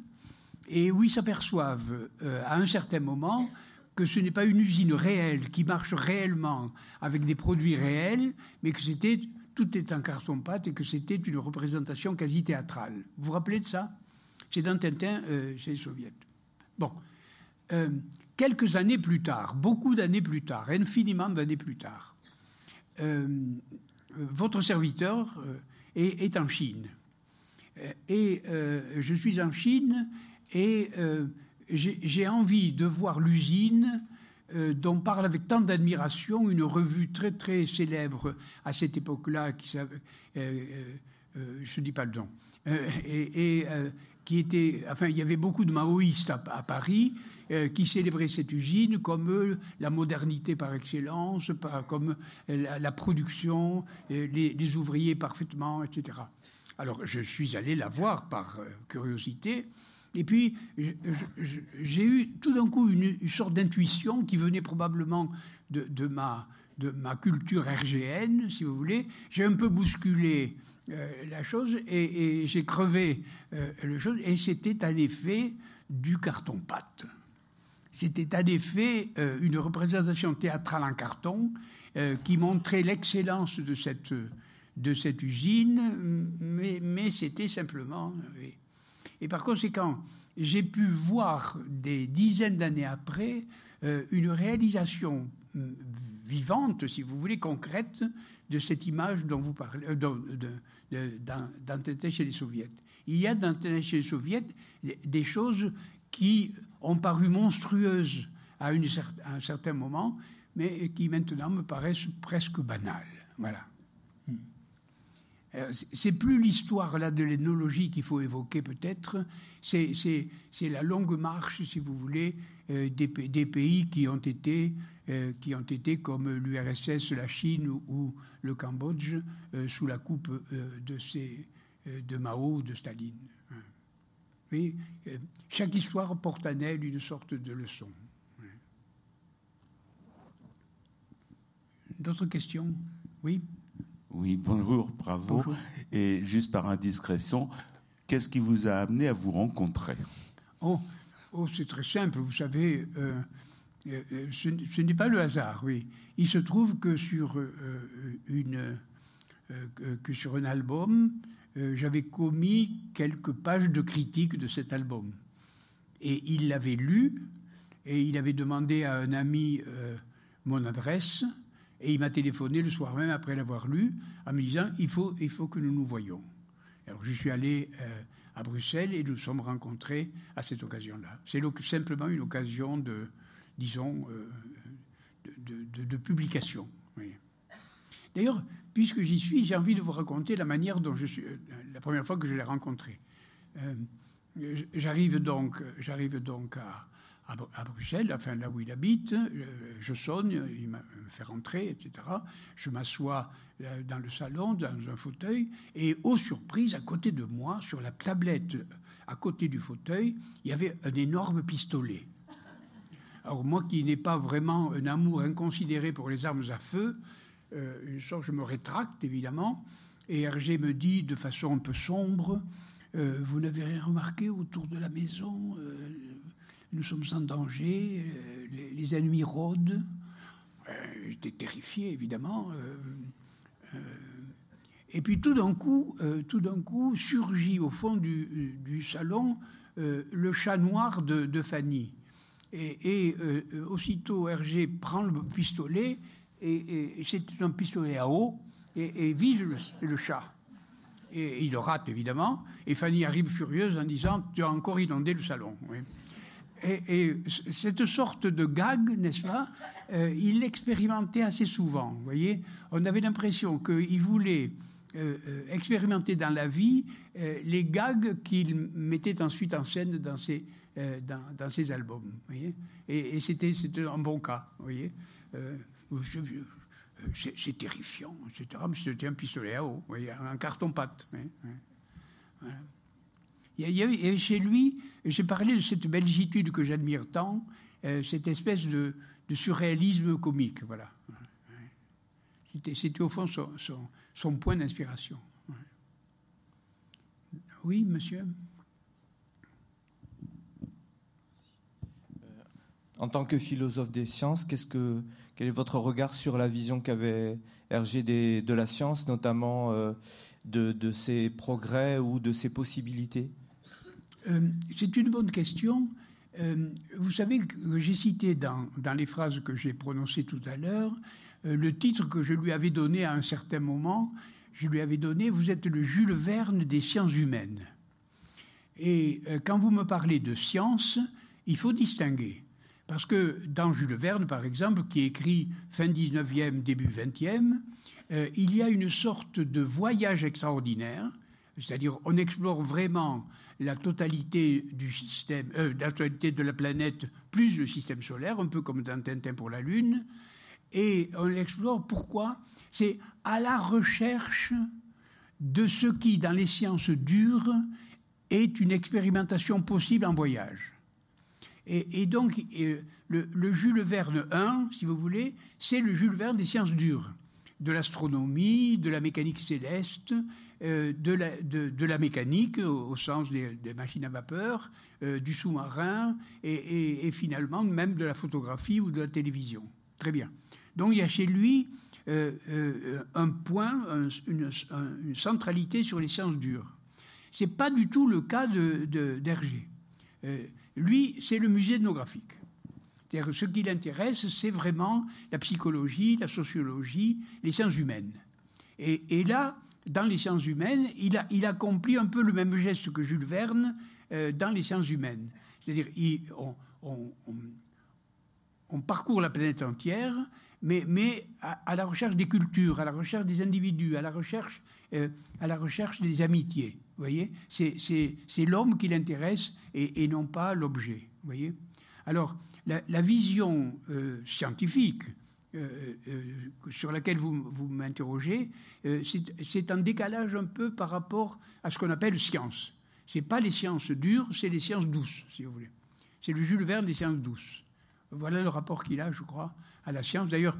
et où ils s'aperçoivent euh, à un certain moment que ce n'est pas une usine réelle qui marche réellement avec des produits réels, mais que c'était tout est en carton-pâte et que c'était une représentation quasi théâtrale. Vous vous rappelez de ça? C'est dans Tintin euh, chez les soviets. Bon. Euh, quelques années plus tard, beaucoup d'années plus tard, infiniment d'années plus tard, votre serviteur est, en Chine. Et je suis en Chine et euh, j'ai envie de voir l'usine euh, dont parle avec tant d'admiration une revue très très célèbre à cette époque-là, qui euh, je ne dis pas le nom, et, qui était, enfin, il y avait beaucoup de maoïstes à, Paris qui célébraient cette usine comme la modernité par excellence, comme la, production, les, ouvriers parfaitement, etc. Alors, je suis allé la voir par curiosité. Et puis, j'ai eu tout d'un coup une, sorte d'intuition qui venait probablement de, ma, culture RGN, si vous voulez. J'ai un peu bousculé euh, la chose et, j'ai crevé euh, le chose. Et c'était à l'effet du carton-pâte. C'était à l'effet euh, une représentation théâtrale en carton qui montrait l'excellence de cette, usine, mais c'était simplement. Et par conséquent, j'ai pu voir des dizaines d'années après euh, une réalisation mm, vivante, si vous voulez, concrète, de cette image dont vous parlez, euh, dans, chez les soviets. Il y a dans chez les soviets des choses qui ont paru monstrueuses à, à un certain moment, mais qui maintenant me paraissent presque banales. Voilà. Euh, c'est plus l'histoire là de l'énologie qu'il faut évoquer peut-être, c'est la longue marche, si vous voulez, euh, des, pays qui ont été, euh, qui ont été comme l'URSS, la Chine ou, le Cambodge sous la coupe de, ces, de Mao ou de Staline. Mais chaque histoire porte en elle une sorte de leçon. D'autres questions? Oui? Oui, bonjour, bravo. Et juste par indiscrétion, qu'est-ce qui vous a amené à vous rencontrer? Oh, oh c'est très simple. Vous savez, euh, euh, ce, n'est pas le hasard, oui. Il se trouve que sur, euh, une, que sur un album, j'avais commis quelques pages de critique de cet album. Et il l'avait lu, et il avait demandé à un ami mon adresse. Et il m'a téléphoné le soir même après l'avoir lu en me disant il faut, il faut que nous nous voyions. Alors je suis allé euh, à Bruxelles et nous sommes rencontrés à cette occasion-là. C'est simplement une occasion de, disons, euh, de, publication. D'ailleurs, puisque j'y suis, j'ai envie de vous raconter la manière dont je suis, euh, la première fois que je l'ai rencontré. j'arrive donc, j'arrive donc à, à, Bruxelles, enfin là où il habite. Je, sonne, il me fait rentrer, etc. Je m'assois euh, dans le salon, dans un fauteuil, et aux surprises, à côté de moi, sur la tablette à côté du fauteuil, il y avait un énorme pistolet. Alors moi qui n'ai pas vraiment un amour inconsidéré pour les armes à feu, euh, je me rétracte évidemment, et Hergé me dit de façon un peu sombre, euh, vous n'avez rien remarqué autour de la maison euh, nous sommes en danger, euh, les, ennemis rôdent. Euh, j'étais terrifié, évidemment. Euh, et puis tout d'un coup, tout d'un coup, surgit au fond du, salon le chat noir de, Fanny. Et, aussitôt, Hergé prend le pistolet, et, c'est un pistolet à eau, et, vise le, chat. Et il le rate évidemment. Et Fanny arrive furieuse en disant Tu as encore inondé le salon. Et, cette sorte de gag, n'est-ce pas euh, Il l'expérimentait assez souvent. Vous voyez On avait l'impression qu'il voulait euh, euh, expérimenter dans la vie les gags qu'il mettait ensuite en scène dans ses, dans, ses albums. Voyez et, c'était un bon cas. Voyez c'est terrifiant, etc. Mais c'était un pistolet à eau, un carton-pâte. Il chez lui, j'ai parlé de cette belgitude que j'admire tant, euh, cette espèce de, surréalisme comique, voilà. C'était au fond son, point d'inspiration. Oui, monsieur En tant que philosophe des sciences, que, quel est votre regard sur la vision qu'avait Hergé de la science, notamment euh, de, ses progrès ou de ses possibilités? Euh, c'est une bonne question. Euh, vous savez que j'ai cité dans, les phrases que j'ai prononcées tout à l'heure euh, le titre que je lui avais donné à un certain moment. Je lui avais donné Vous êtes le Jules Verne des sciences humaines. Et quand vous me parlez de science, il faut distinguer. Parce que dans Jules Verne, par exemple, qui écrit fin 19e, début 20e, il y a une sorte de voyage extraordinaire, c'est-à-dire on explore vraiment la totalité du système, euh, de la planète plus le système solaire, un peu comme dans Tintin pour la Lune, et on explore pourquoi? C'est à la recherche de ce qui, dans les sciences dures, est une expérimentation possible en voyage. Et, donc, euh, le, le, Jules Verne 1, si vous voulez, c'est le Jules Verne des sciences dures, de l'astronomie, de la mécanique céleste, de, la, de, la, mécanique au, sens des, machines à vapeur, euh, du sous-marin et, finalement même de la photographie ou de la télévision. Très bien. Donc il y a chez lui euh, un point, une, centralité sur les sciences dures. Ce n'est pas du tout le cas d'Hergé. lui, c'est le musée ethnographique. Ce qui l'intéresse, c'est vraiment la psychologie, la sociologie, les sciences humaines. Et, et là, dans les sciences humaines, il, accomplit un peu le même geste que Jules Verne euh, dans les sciences humaines. C'est-à-dire, on, on, parcourt la planète entière, mais, mais à, la recherche des cultures, à la recherche des individus, à la recherche, euh, à la recherche des amitiés. Voyez C'est l'homme qui l'intéresse et, non pas l'objet. Voyez Alors, la, vision euh, scientifique euh, euh, sur laquelle vous, vous m'interrogez, euh, c'est un décalage un peu par rapport à ce qu'on appelle science. Ce n'est pas les sciences dures, c'est les sciences douces, si vous voulez. C'est le Jules Verne des sciences douces. Voilà le rapport qu'il a, je crois, à la science. D'ailleurs,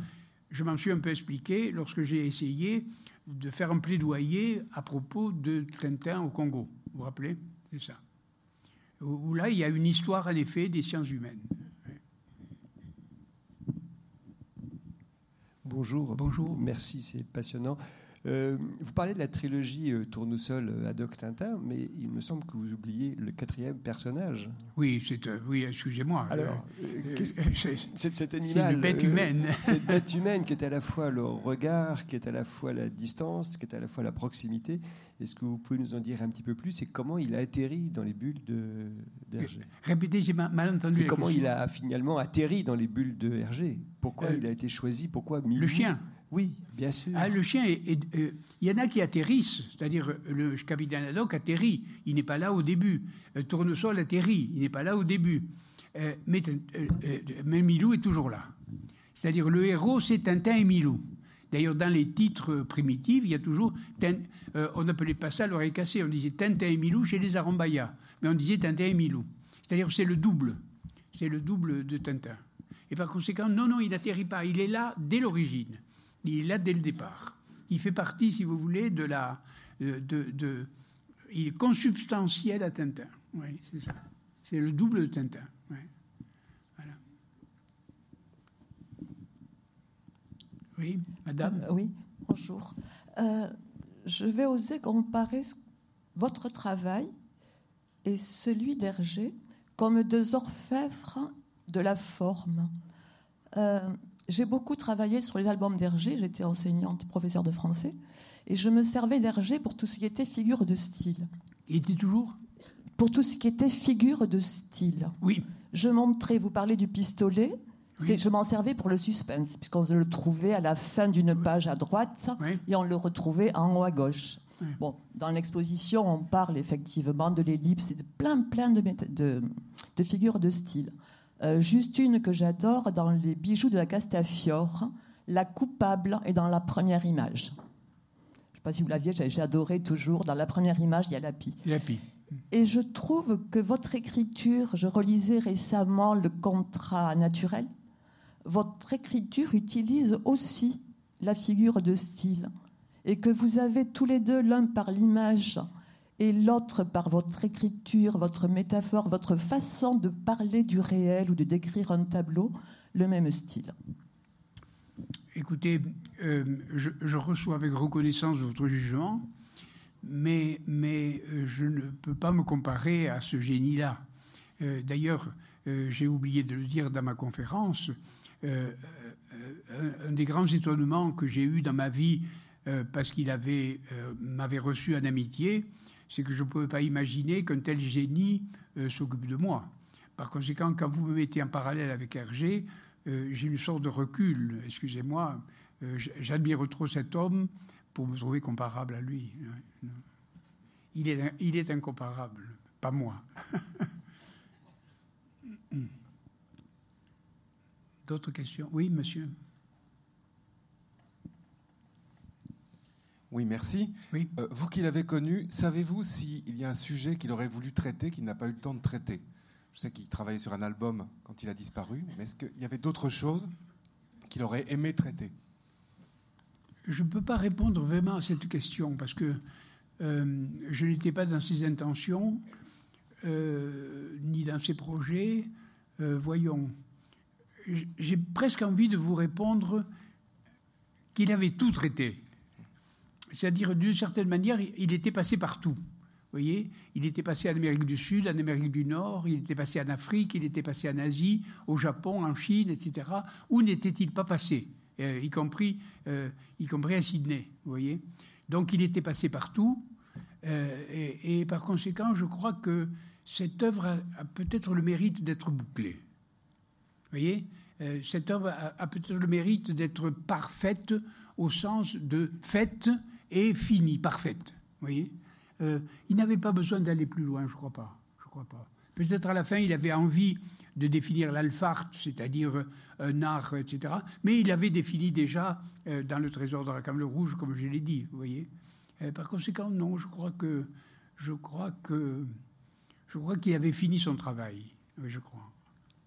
je m'en suis un peu expliqué lorsque j'ai essayé de faire un plaidoyer à propos de Tintin au Congo. Vous vous rappelez? C'est ça. Où là, il y a une histoire, en effet, des sciences humaines. Bonjour. Bonjour. Merci, c'est passionnant. Euh, vous parlez de la trilogie euh, Tournesol euh, ad hoc Tintin, mais il me semble que vous oubliez le quatrième personnage. Oui, c'est oui, excusez-moi. Alors, c'est cet animal, une bête humaine, <laughs> cette bête humaine qui est à la fois le regard, qui est à la fois la distance, qui est à la fois la proximité. Est-ce que vous pouvez nous en dire un petit peu plus et comment il a atterri dans les bulles de d'Hergé Répétez, j'ai mal entendu. Et comment il a finalement atterri dans les bulles de Hergé Pourquoi il a été choisi? Pourquoi Le chien. Oui, bien sûr. Ah, le chien, euh, il y en a qui atterrissent, c'est-à-dire le capitaine Haddock atterrit, il n'est pas là au début. Le tournesol atterrit, il n'est pas là au début. Euh, mais, euh, mais, Milou est toujours là. C'est-à-dire le héros, c'est Tintin et Milou. D'ailleurs, dans les titres primitifs, il y a toujours. on n'appelait pas ça l'oreille cassée, on disait Tintin et Milou chez les Arambaya. Mais on disait Tintin et Milou. C'est-à-dire c'est le double. C'est le double de Tintin. Et par conséquent, non, non, il n'atterrit pas. Il est là dès l'origine. Il est là dès le départ. Il fait partie, si vous voulez, de la. De, il est consubstantiel à Tintin. Oui, c'est ça. C'est le double de Tintin. Voilà. Oui, madame euh, Oui, bonjour. Euh, je vais oser comparer votre travail et celui d'Hergé comme deux orfèvres de la forme. Euh, j'ai beaucoup travaillé sur les albums d'Hergé, j'étais enseignante, professeure de français, Et je me servais d'Hergé pour tout ce qui était figure de style. Il était toujours? Pour tout ce qui était figure de style. Oui. Je montrais, vous parlez du pistolet, c'est- je m'en servais pour le suspense, puisqu'on le trouvait à la fin d'une page à droite Oui. et on le retrouvait en haut à gauche. Oui. Bon, dans l'exposition, on parle effectivement de l'ellipse et de plein, plein de, méta- de, de figures de style. Euh, juste une que j'adore dans les bijoux de la Castafiore, la coupable est dans la première image. Je ne sais pas si vous l'aviez, j'ai adoré toujours. Dans la première image, il y a la pie. Lapi. Et je trouve que votre écriture, je relisais récemment le contrat naturel, votre écriture utilise aussi la figure de style et que vous avez tous les deux, l'un par l'image et l'autre par votre écriture, votre métaphore, votre façon de parler du réel ou de décrire un tableau, le même style. Écoutez, euh, je, reçois avec reconnaissance votre jugement, mais, mais euh, je ne peux pas me comparer à ce génie-là. Euh, D'ailleurs, j'ai oublié de le dire dans ma conférence, un, des grands étonnements que j'ai eu dans ma vie, parce qu'il avait, m'avait reçu en amitié, c'est que je ne pouvais pas imaginer qu'un tel génie euh, s'occupe de moi. Par conséquent, quand vous me mettez en parallèle avec Hergé, euh, j'ai une sorte de recul. Excusez-moi, euh, j'admire trop cet homme pour me trouver comparable à lui. Il est incomparable, pas moi. <laughs> D'autres questions? Oui, monsieur. Oui, merci. Oui. Euh, vous qui l'avez connu, savez-vous s'il y a un sujet qu'il aurait voulu traiter qu'il n'a pas eu le temps de traiter? Je sais qu'il travaillait sur un album quand il a disparu, mais est-ce qu'il y avait d'autres choses qu'il aurait aimé traiter? Je ne peux pas répondre vraiment à cette question parce que euh, je n'étais pas dans ses intentions, euh, ni dans ses projets. Voyons, j'ai presque envie de vous répondre qu'il avait tout traité. C'est-à-dire, d'une certaine manière, il- était passé partout. Vous voyez, il était passé en Amérique du Sud, en Amérique du Nord, il était passé en Afrique, il était passé en Asie, au Japon, en Chine, etc. Où n'était-il pas passé? Euh, y, compris, euh, y compris à Sydney, vous voyez Donc il était passé partout, euh, et, par conséquent, je crois que cette œuvre a, peut-être le mérite d'être bouclée. Vous voyez Cette œuvre a, a peut-être le mérite d'être parfaite au sens de faite et finie, parfaite. Vous voyez Euh, Il n'avait pas besoin d'aller plus loin, je crois pas. Je crois pas. Peut-être à la fin, il avait envie de définir l'alfart, c'est-à-dire un art, etc. Mais il avait défini déjà euh, dans le trésor de la Rouge, comme je l'ai dit, vous voyez. Euh, par conséquent, non, je crois que je crois que je crois qu'il avait fini son travail. Oui, je crois.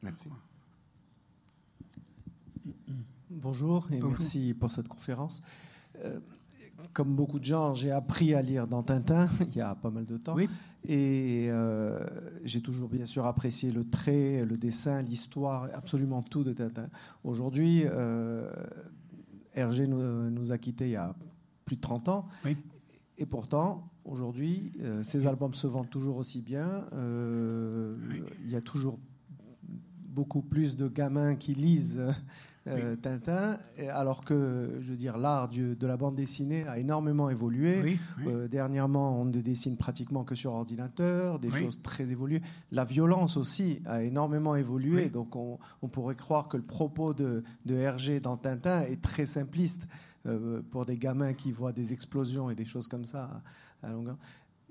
Merci. Bonjour et Bonjour. merci pour cette conférence. Euh, comme beaucoup de gens, j'ai appris à lire dans Tintin <laughs> il y a pas mal de temps. Oui. Et euh, j'ai toujours bien sûr apprécié le trait, le dessin, l'histoire, absolument tout de Tintin. Aujourd'hui, euh, Hergé nous, nous a quittés il y a plus de 30 ans. Oui. Et pourtant, aujourd'hui, euh, ces albums se vendent toujours aussi bien. Euh, Oui. Il y a toujours beaucoup plus de gamins qui lisent euh, Tintin, alors que, je veux dire, l'art de la bande dessinée a énormément évolué. Oui, oui. Euh, dernièrement, on ne dessine pratiquement que sur ordinateur, des choses très évoluées. La violence aussi a énormément évolué, donc on, on pourrait croire que le propos de, de Hergé dans Tintin est très simpliste euh, pour des gamins qui voient des explosions et des choses comme ça à, à longueur.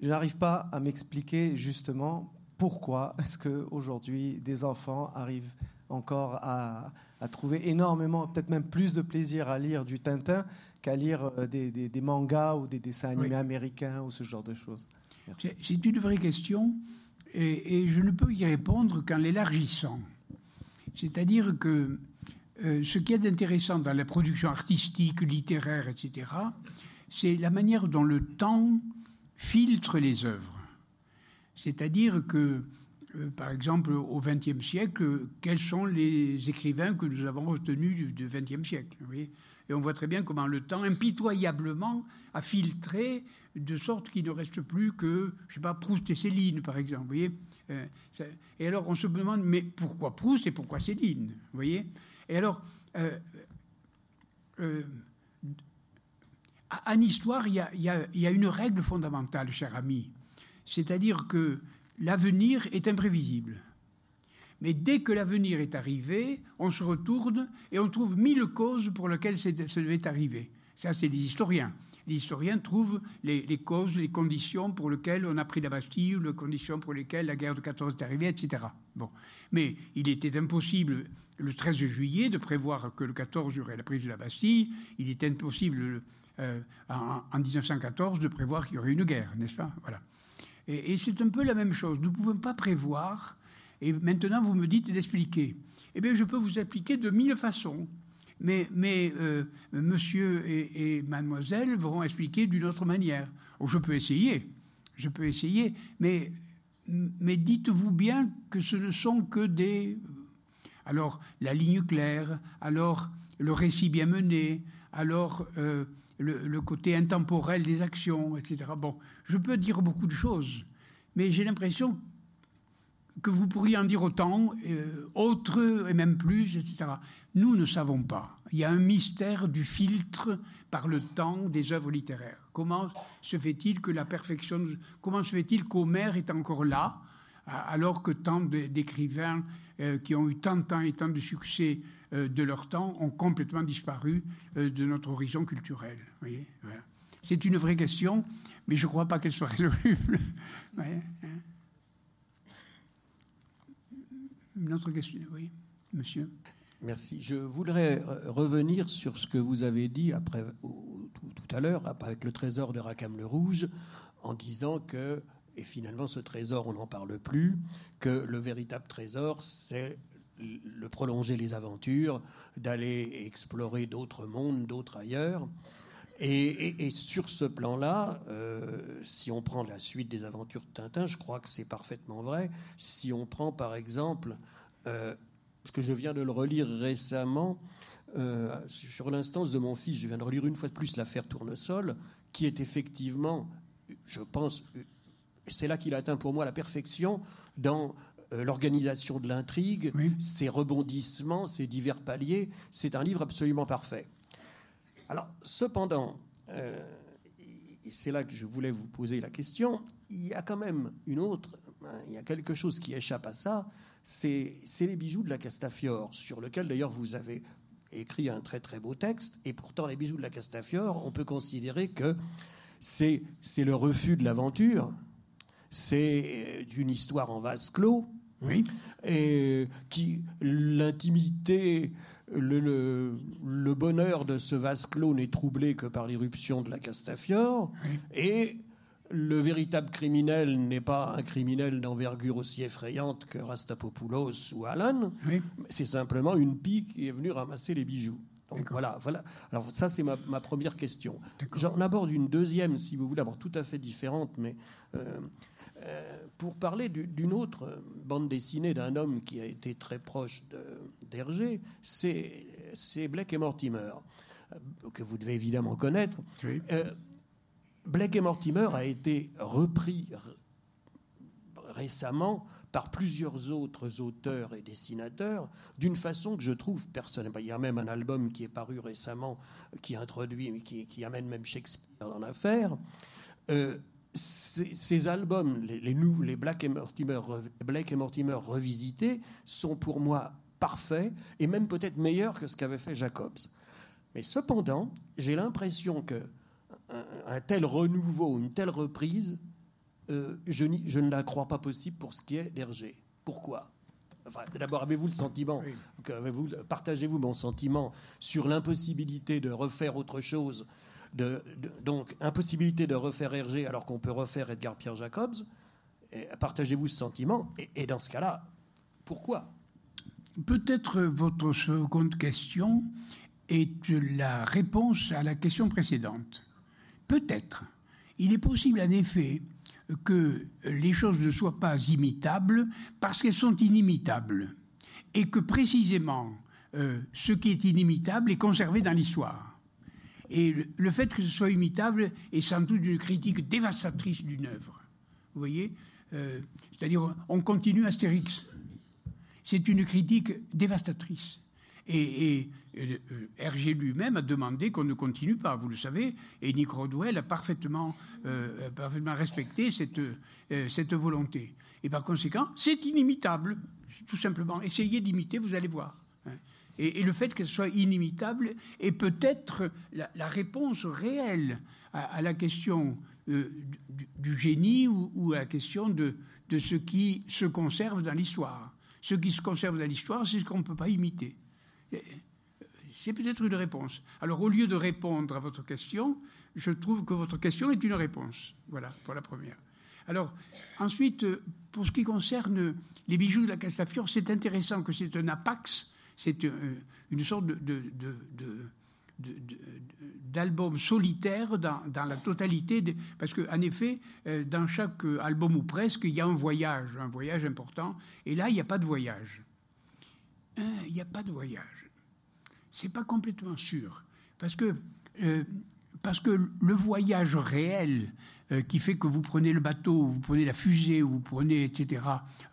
Je n'arrive pas à m'expliquer justement pourquoi est-ce qu'aujourd'hui des enfants arrivent encore à, à trouver énormément, peut-être même plus de plaisir à lire du Tintin qu'à lire euh, des, des- des mangas ou des dessins animés Oui. américains ou ce genre de choses. C'est- une vraie question et, et je ne peux y répondre qu'en l'élargissant. C'est-à-dire que euh, ce qui est intéressant dans la production artistique, littéraire, etc., c'est la manière dont le temps filtre les œuvres. C'est-à-dire que, par exemple, au XXe siècle, quels sont les écrivains que nous avons retenus du XXe siècle Et on voit très bien comment le temps, impitoyablement, a filtré de sorte qu'il ne reste plus que, je sais pas, Proust et Céline, par exemple. Vous voyez? Euh, Et alors, on se demande, mais pourquoi Proust et pourquoi Céline Vous voyez? Et alors, euh, euh, En histoire, il y a une règle fondamentale, cher ami. C'est-à-dire que l'avenir est imprévisible. Mais dès que l'avenir est arrivé, on se retourne et on trouve mille causes pour lesquelles ça devait arriver. Ça, c'est les historiens. Les historiens trouvent les, causes, les conditions pour lesquelles on a pris la Bastille, les conditions pour lesquelles la guerre de 14 est arrivée, etc. Bon. Mais il était impossible, le 13 juillet, de prévoir que le 14 y aurait la prise de la Bastille. Il était impossible, euh, en, en 1914, de prévoir qu'il y aurait une guerre, n'est-ce pas? Voilà. Et, c'est un peu la même chose. Nous ne pouvons pas prévoir. Et maintenant, vous me dites d'expliquer. Eh bien, je peux vous expliquer de mille façons. Mais, euh, monsieur et, mademoiselle vont expliquer d'une autre manière. Oh, je peux essayer. Je peux essayer. Mais, mais dites-vous bien que ce ne sont que des. Alors, la ligne claire, alors le récit bien mené, alors. Euh, le, côté intemporel des actions, etc. Bon, je peux dire beaucoup de choses, mais j'ai l'impression que vous pourriez en dire autant, euh, autre et même plus, etc. Nous ne savons pas. Il y a un mystère du filtre par le temps des œuvres littéraires. Comment se fait-il que la perfection, comment se fait-il qu'Homère est encore là, alors que tant d'écrivains euh, qui ont eu tant de temps et tant de succès de leur temps ont complètement disparu euh, de notre horizon culturel. Voilà. C'est une vraie question, mais je ne crois pas qu'elle soit <laughs> résoluble. ouais, hein. Une autre question, oui, monsieur. Merci. Je voudrais revenir sur ce que vous avez dit après, tout, tout à l'heure, avec le trésor de Rackham le Rouge, en disant que, et finalement ce trésor, on n'en parle plus, que le véritable trésor, c'est le prolonger les aventures, d'aller explorer d'autres mondes, d'autres ailleurs. Et, et, sur ce plan-là, euh, si on prend la suite des aventures de Tintin, je crois que c'est parfaitement vrai. Si on prend par exemple, euh, parce que je viens de le relire récemment, euh, sur l'instance de mon fils, je viens de relire une fois de plus l'affaire Tournesol, qui est effectivement, je pense, c'est là qu'il atteint pour moi la perfection dans euh, l'organisation de l'intrigue, oui. ses rebondissements, ses divers paliers. C'est un livre absolument parfait. Alors, cependant, euh, c'est là que je voulais vous poser la question, il y a quand même une autre, hein, il y a quelque chose qui échappe à ça, c'est les bijoux de la Castafiore, sur lequel d'ailleurs vous avez écrit un très très beau texte, et pourtant les bijoux de la Castafiore, on peut considérer que c'est le refus de l'aventure, c'est d'une histoire en vase clos, oui. et qui l'intimité, le, le, le, bonheur de ce vase clos n'est troublé que par l'irruption de la Castafiore, oui. et le véritable criminel n'est pas un criminel d'envergure aussi effrayante que Rastapopoulos ou Alan, oui. c'est simplement une pie qui est venue ramasser les bijoux. Donc voilà, voilà. Alors ça c'est ma, ma, première question. J'en aborde une deuxième, si vous voulez, d'abord tout à fait différente, mais euh, euh, pour parler d'une autre bande dessinée d'un homme qui a été très proche d'Hergé, c'est Blake et Mortimer, que vous devez évidemment connaître. Oui. Euh, Blake et Mortimer a été repris récemment par plusieurs autres auteurs et dessinateurs d'une façon que je trouve personnellement. Il y a même un album qui est paru récemment qui introduit, qui, qui amène même Shakespeare dans l'affaire. Euh, ces, ces, albums, les, les, les Black, et Mortimer, Black et Mortimer revisités, sont pour moi parfaits et même peut-être meilleurs que ce qu'avait fait Jacobs. Mais cependant, j'ai l'impression que un, un, tel renouveau, une telle reprise, euh, je, je, ne la crois pas possible pour ce qui est d'Hergé. Pourquoi? Enfin, D'abord, avez-vous le sentiment, oui. partagez-vous mon sentiment sur l'impossibilité de refaire autre chose donc, impossibilité de refaire Hergé alors qu'on peut refaire Edgar Pierre Jacobs. Partagez-vous ce sentiment et, et dans ce cas-là, pourquoi? Peut-être votre seconde question est la réponse à la question précédente. Peut-être. Il est possible, en effet, que les choses ne soient pas imitables parce qu'elles sont inimitables et que précisément euh, ce qui est inimitable est conservé dans l'histoire. Et le, fait que ce soit imitable est sans doute une critique dévastatrice d'une œuvre. Vous voyez euh, C'est-à-dire, on continue Astérix. C'est une critique dévastatrice. Et, et, euh, Hergé lui-même a demandé qu'on ne continue pas, vous le savez, et Nick Rodwell a parfaitement, euh, parfaitement respecté cette, cette volonté. Et par conséquent, c'est inimitable, tout simplement. Essayez d'imiter, vous allez voir. Et, le fait qu'elle soit inimitable est peut-être la, réponse réelle à, la question euh, du, génie ou, à la question de, de ce qui se conserve dans l'histoire. Ce qui se conserve dans l'histoire, c'est ce qu'on ne peut pas imiter. Euh, C'est peut-être une réponse. Alors, au lieu de répondre à votre question, je trouve que votre question est une réponse. Voilà, pour la première. Alors, ensuite, euh, pour ce qui concerne les bijoux de la Castafiore, c'est intéressant que c'est un apax, c'est euh, une sorte de, de, de, de de- de- d'albums solitaires dans, la totalité, des- parce qu'en effet, euh, dans chaque album ou presque, il y a un voyage, un voyage important, et là, il n'y a pas de voyage. Hein, Il n'y a pas de voyage. C'est pas complètement sûr, parce que, euh, parce que le voyage réel qui fait que vous prenez le bateau, vous prenez la fusée, vous prenez, etc.,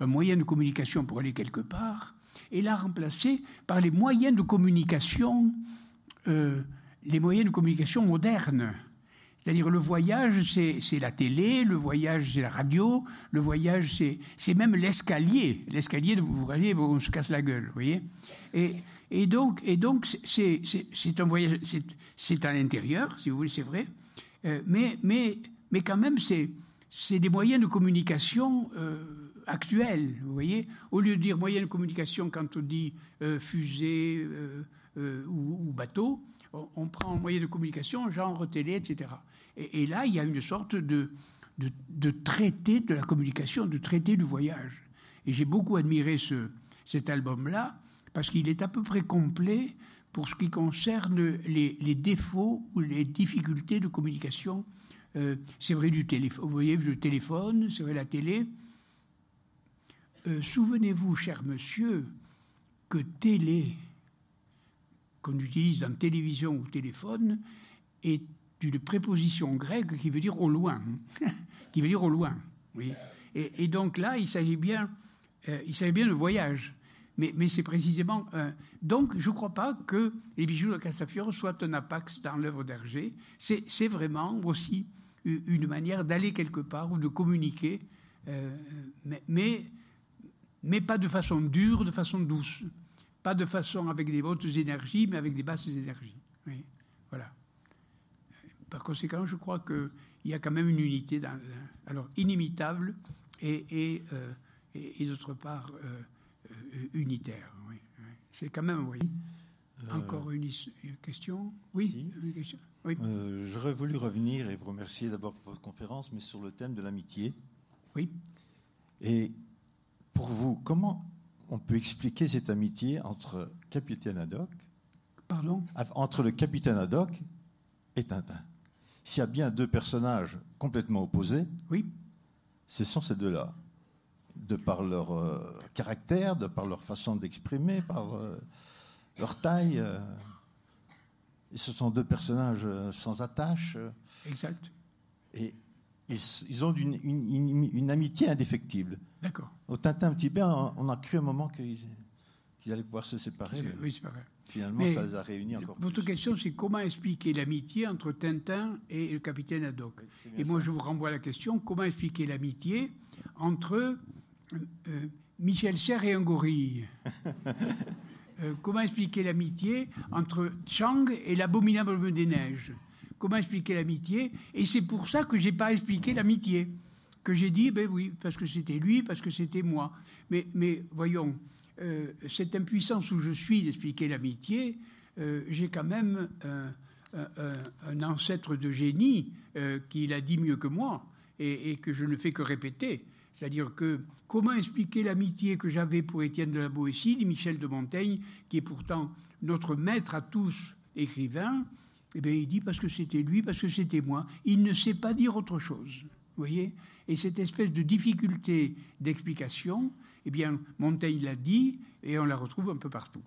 un moyen de communication pour aller quelque part, est là remplacé par les moyens de communication euh, les moyens de communication modernes. C'est-à-dire le voyage, c'est la télé, le voyage, c'est la radio, le voyage, c'est même l'escalier. L'escalier, vous voyez, on se casse la gueule, vous voyez. Et, et donc, et donc c'est- un voyage, c'est- à l'intérieur, si vous voulez, c'est vrai. Euh, mais, mais, mais quand même, c'est des moyens de communication euh, actuels, vous voyez. Au lieu de dire moyens de communication quand on dit euh, fusée euh, euh, ou, bateau, on, prend moyen de communication, genre télé, etc. Et, là, il y a une sorte de, de, de traité de la communication, de traité du voyage. Et j'ai beaucoup admiré ce, cet album-là, parce qu'il est à peu près complet pour ce qui concerne les, défauts ou les difficultés de communication. C'est vrai du téléphone, vous voyez, le téléphone, c'est vrai la télé. Euh, Souvenez-vous, cher monsieur, que télé, qu'on utilise dans télévision ou téléphone, est une préposition grecque qui veut dire au loin, <laughs> qui veut dire au loin. Et, donc là, il s'agit bien, euh, il s'agit bien de voyage. Mais, c'est précisément. euh, donc, je ne crois pas que les bijoux de Castafiore soient un apax dans l'œuvre d'Hergé. C'est vraiment aussi une manière d'aller quelque part ou de communiquer, mais, mais pas de façon dure, de façon douce. Pas de façon avec des hautes énergies, mais avec des basses énergies. Oui, voilà. Par conséquent, je crois qu'il y a quand même une unité, dans, alors inimitable et, et, euh, et, et d'autre part euh, euh, unitaire. Oui. C'est quand même, oui. Encore une, question? Oui, si. une question? Oui. J'aurais voulu revenir et vous remercier d'abord pour votre conférence, mais sur le thème de l'amitié. Oui. Et pour vous, comment on peut expliquer cette amitié entre Capitaine Haddock, Pardon entre le Capitaine Haddock et Tintin? S'il y a bien deux personnages complètement opposés, Oui. ce sont ces deux-là, de par leur euh, caractère, de par leur façon d'exprimer, par euh, leur taille. euh. Ce sont deux personnages sans attache. Exact. et ils, ils ont une, une- une- une amitié indéfectible. D'accord. Au Tintin peu, on on a cru un moment qu'ils allaient pouvoir se séparer. mais Oui, c'est vrai. finalement, Mais ça les a réunis encore Votre plus. question, c'est comment expliquer l'amitié entre Tintin et le capitaine Haddock Et moi, ça. je vous renvoie à la question comment expliquer l'amitié entre euh, euh, Michel Serres et un gorille <laughs> Euh, Comment expliquer l'amitié entre Chang et l'abominable des neiges Comment expliquer l'amitié Et c'est pour ça que j'ai pas expliqué l'amitié. Que j'ai dit, ben oui, parce que c'était lui, parce que c'était moi. Mais, voyons, euh, cette impuissance où je suis d'expliquer l'amitié, euh, j'ai quand même euh, un, ancêtre de génie qui l'a dit mieux que moi et, que je ne fais que répéter. C'est-à-dire que comment expliquer l'amitié que j'avais pour Étienne de la Boétie, Michel de Montaigne, qui est pourtant notre maître à tous écrivain Eh bien, il dit parce que c'était lui, parce que c'était moi. Il ne sait pas dire autre chose. Voyez Et cette espèce de difficulté d'explication, eh bien, Montaigne l'a dit et on la retrouve un peu partout.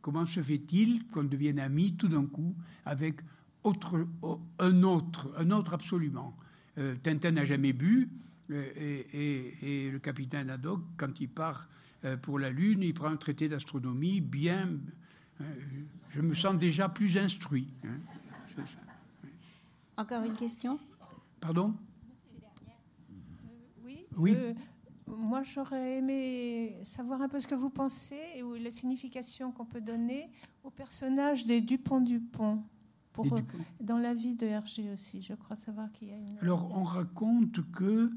Comment se fait-il qu'on devienne amis tout d'un coup avec un autre, un autre absolument? Euh, Tintin n'a jamais bu euh, et, le capitaine Haddock, quand il part euh, pour la Lune, il prend un traité d'astronomie bien, je me sens déjà plus instruit. hein. Ça. Encore une question? Pardon? Oui. Oui. euh, moi, j'aurais aimé savoir un peu ce que vous pensez et ou la signification qu'on peut donner au personnage des Dupont-Dupont. Pour, euh, Dupont. dans la vie de Hergé aussi, je crois savoir qu'il y a une. Alors, on raconte que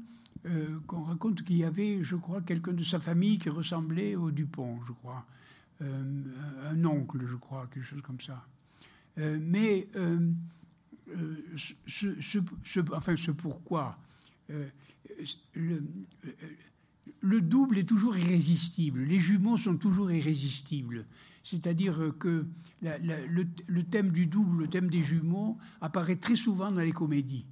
euh, qu'on raconte qu'il y avait, je crois, quelqu'un de sa famille qui ressemblait au Dupont, je crois, Euh, un oncle, je crois, quelque chose comme ça. Euh, mais euh, euh, ce, enfin, ce pourquoi, euh, le, euh, le double est toujours irrésistible. Les jumeaux sont toujours irrésistibles. C'est-à-dire que le, thème du double, le thème des jumeaux, apparaît très souvent dans les comédies.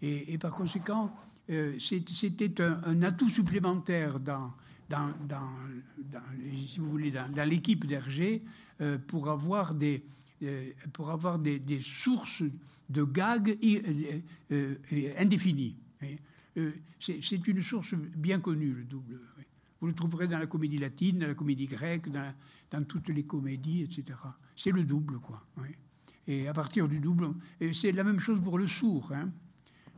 Et, par conséquent, euh, c'était un atout supplémentaire dans, dans, si vous voulez, dans, l'équipe d'Hergé euh, pour avoir des euh, pour avoir des, sources de gags euh, indéfinies. C'est une source bien connue, le double. Vous le trouverez dans la comédie latine, dans la comédie grecque, dans, toutes les comédies, etc. C'est le double, quoi. Et à partir du double, c'est la même chose pour le sourd. hein.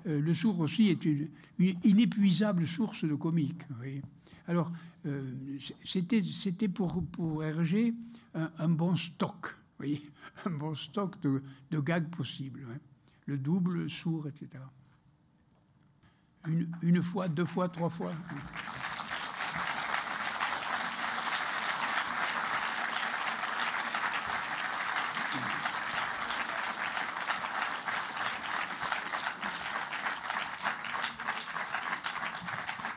Le sourd aussi est une inépuisable source de comique. Alors, euh, c'était pour, pour Hergé un, bon stock, <laughs> un bon stock de, de gags possibles. hein. Le double, le sourd, etc. Une, fois, deux fois, trois fois.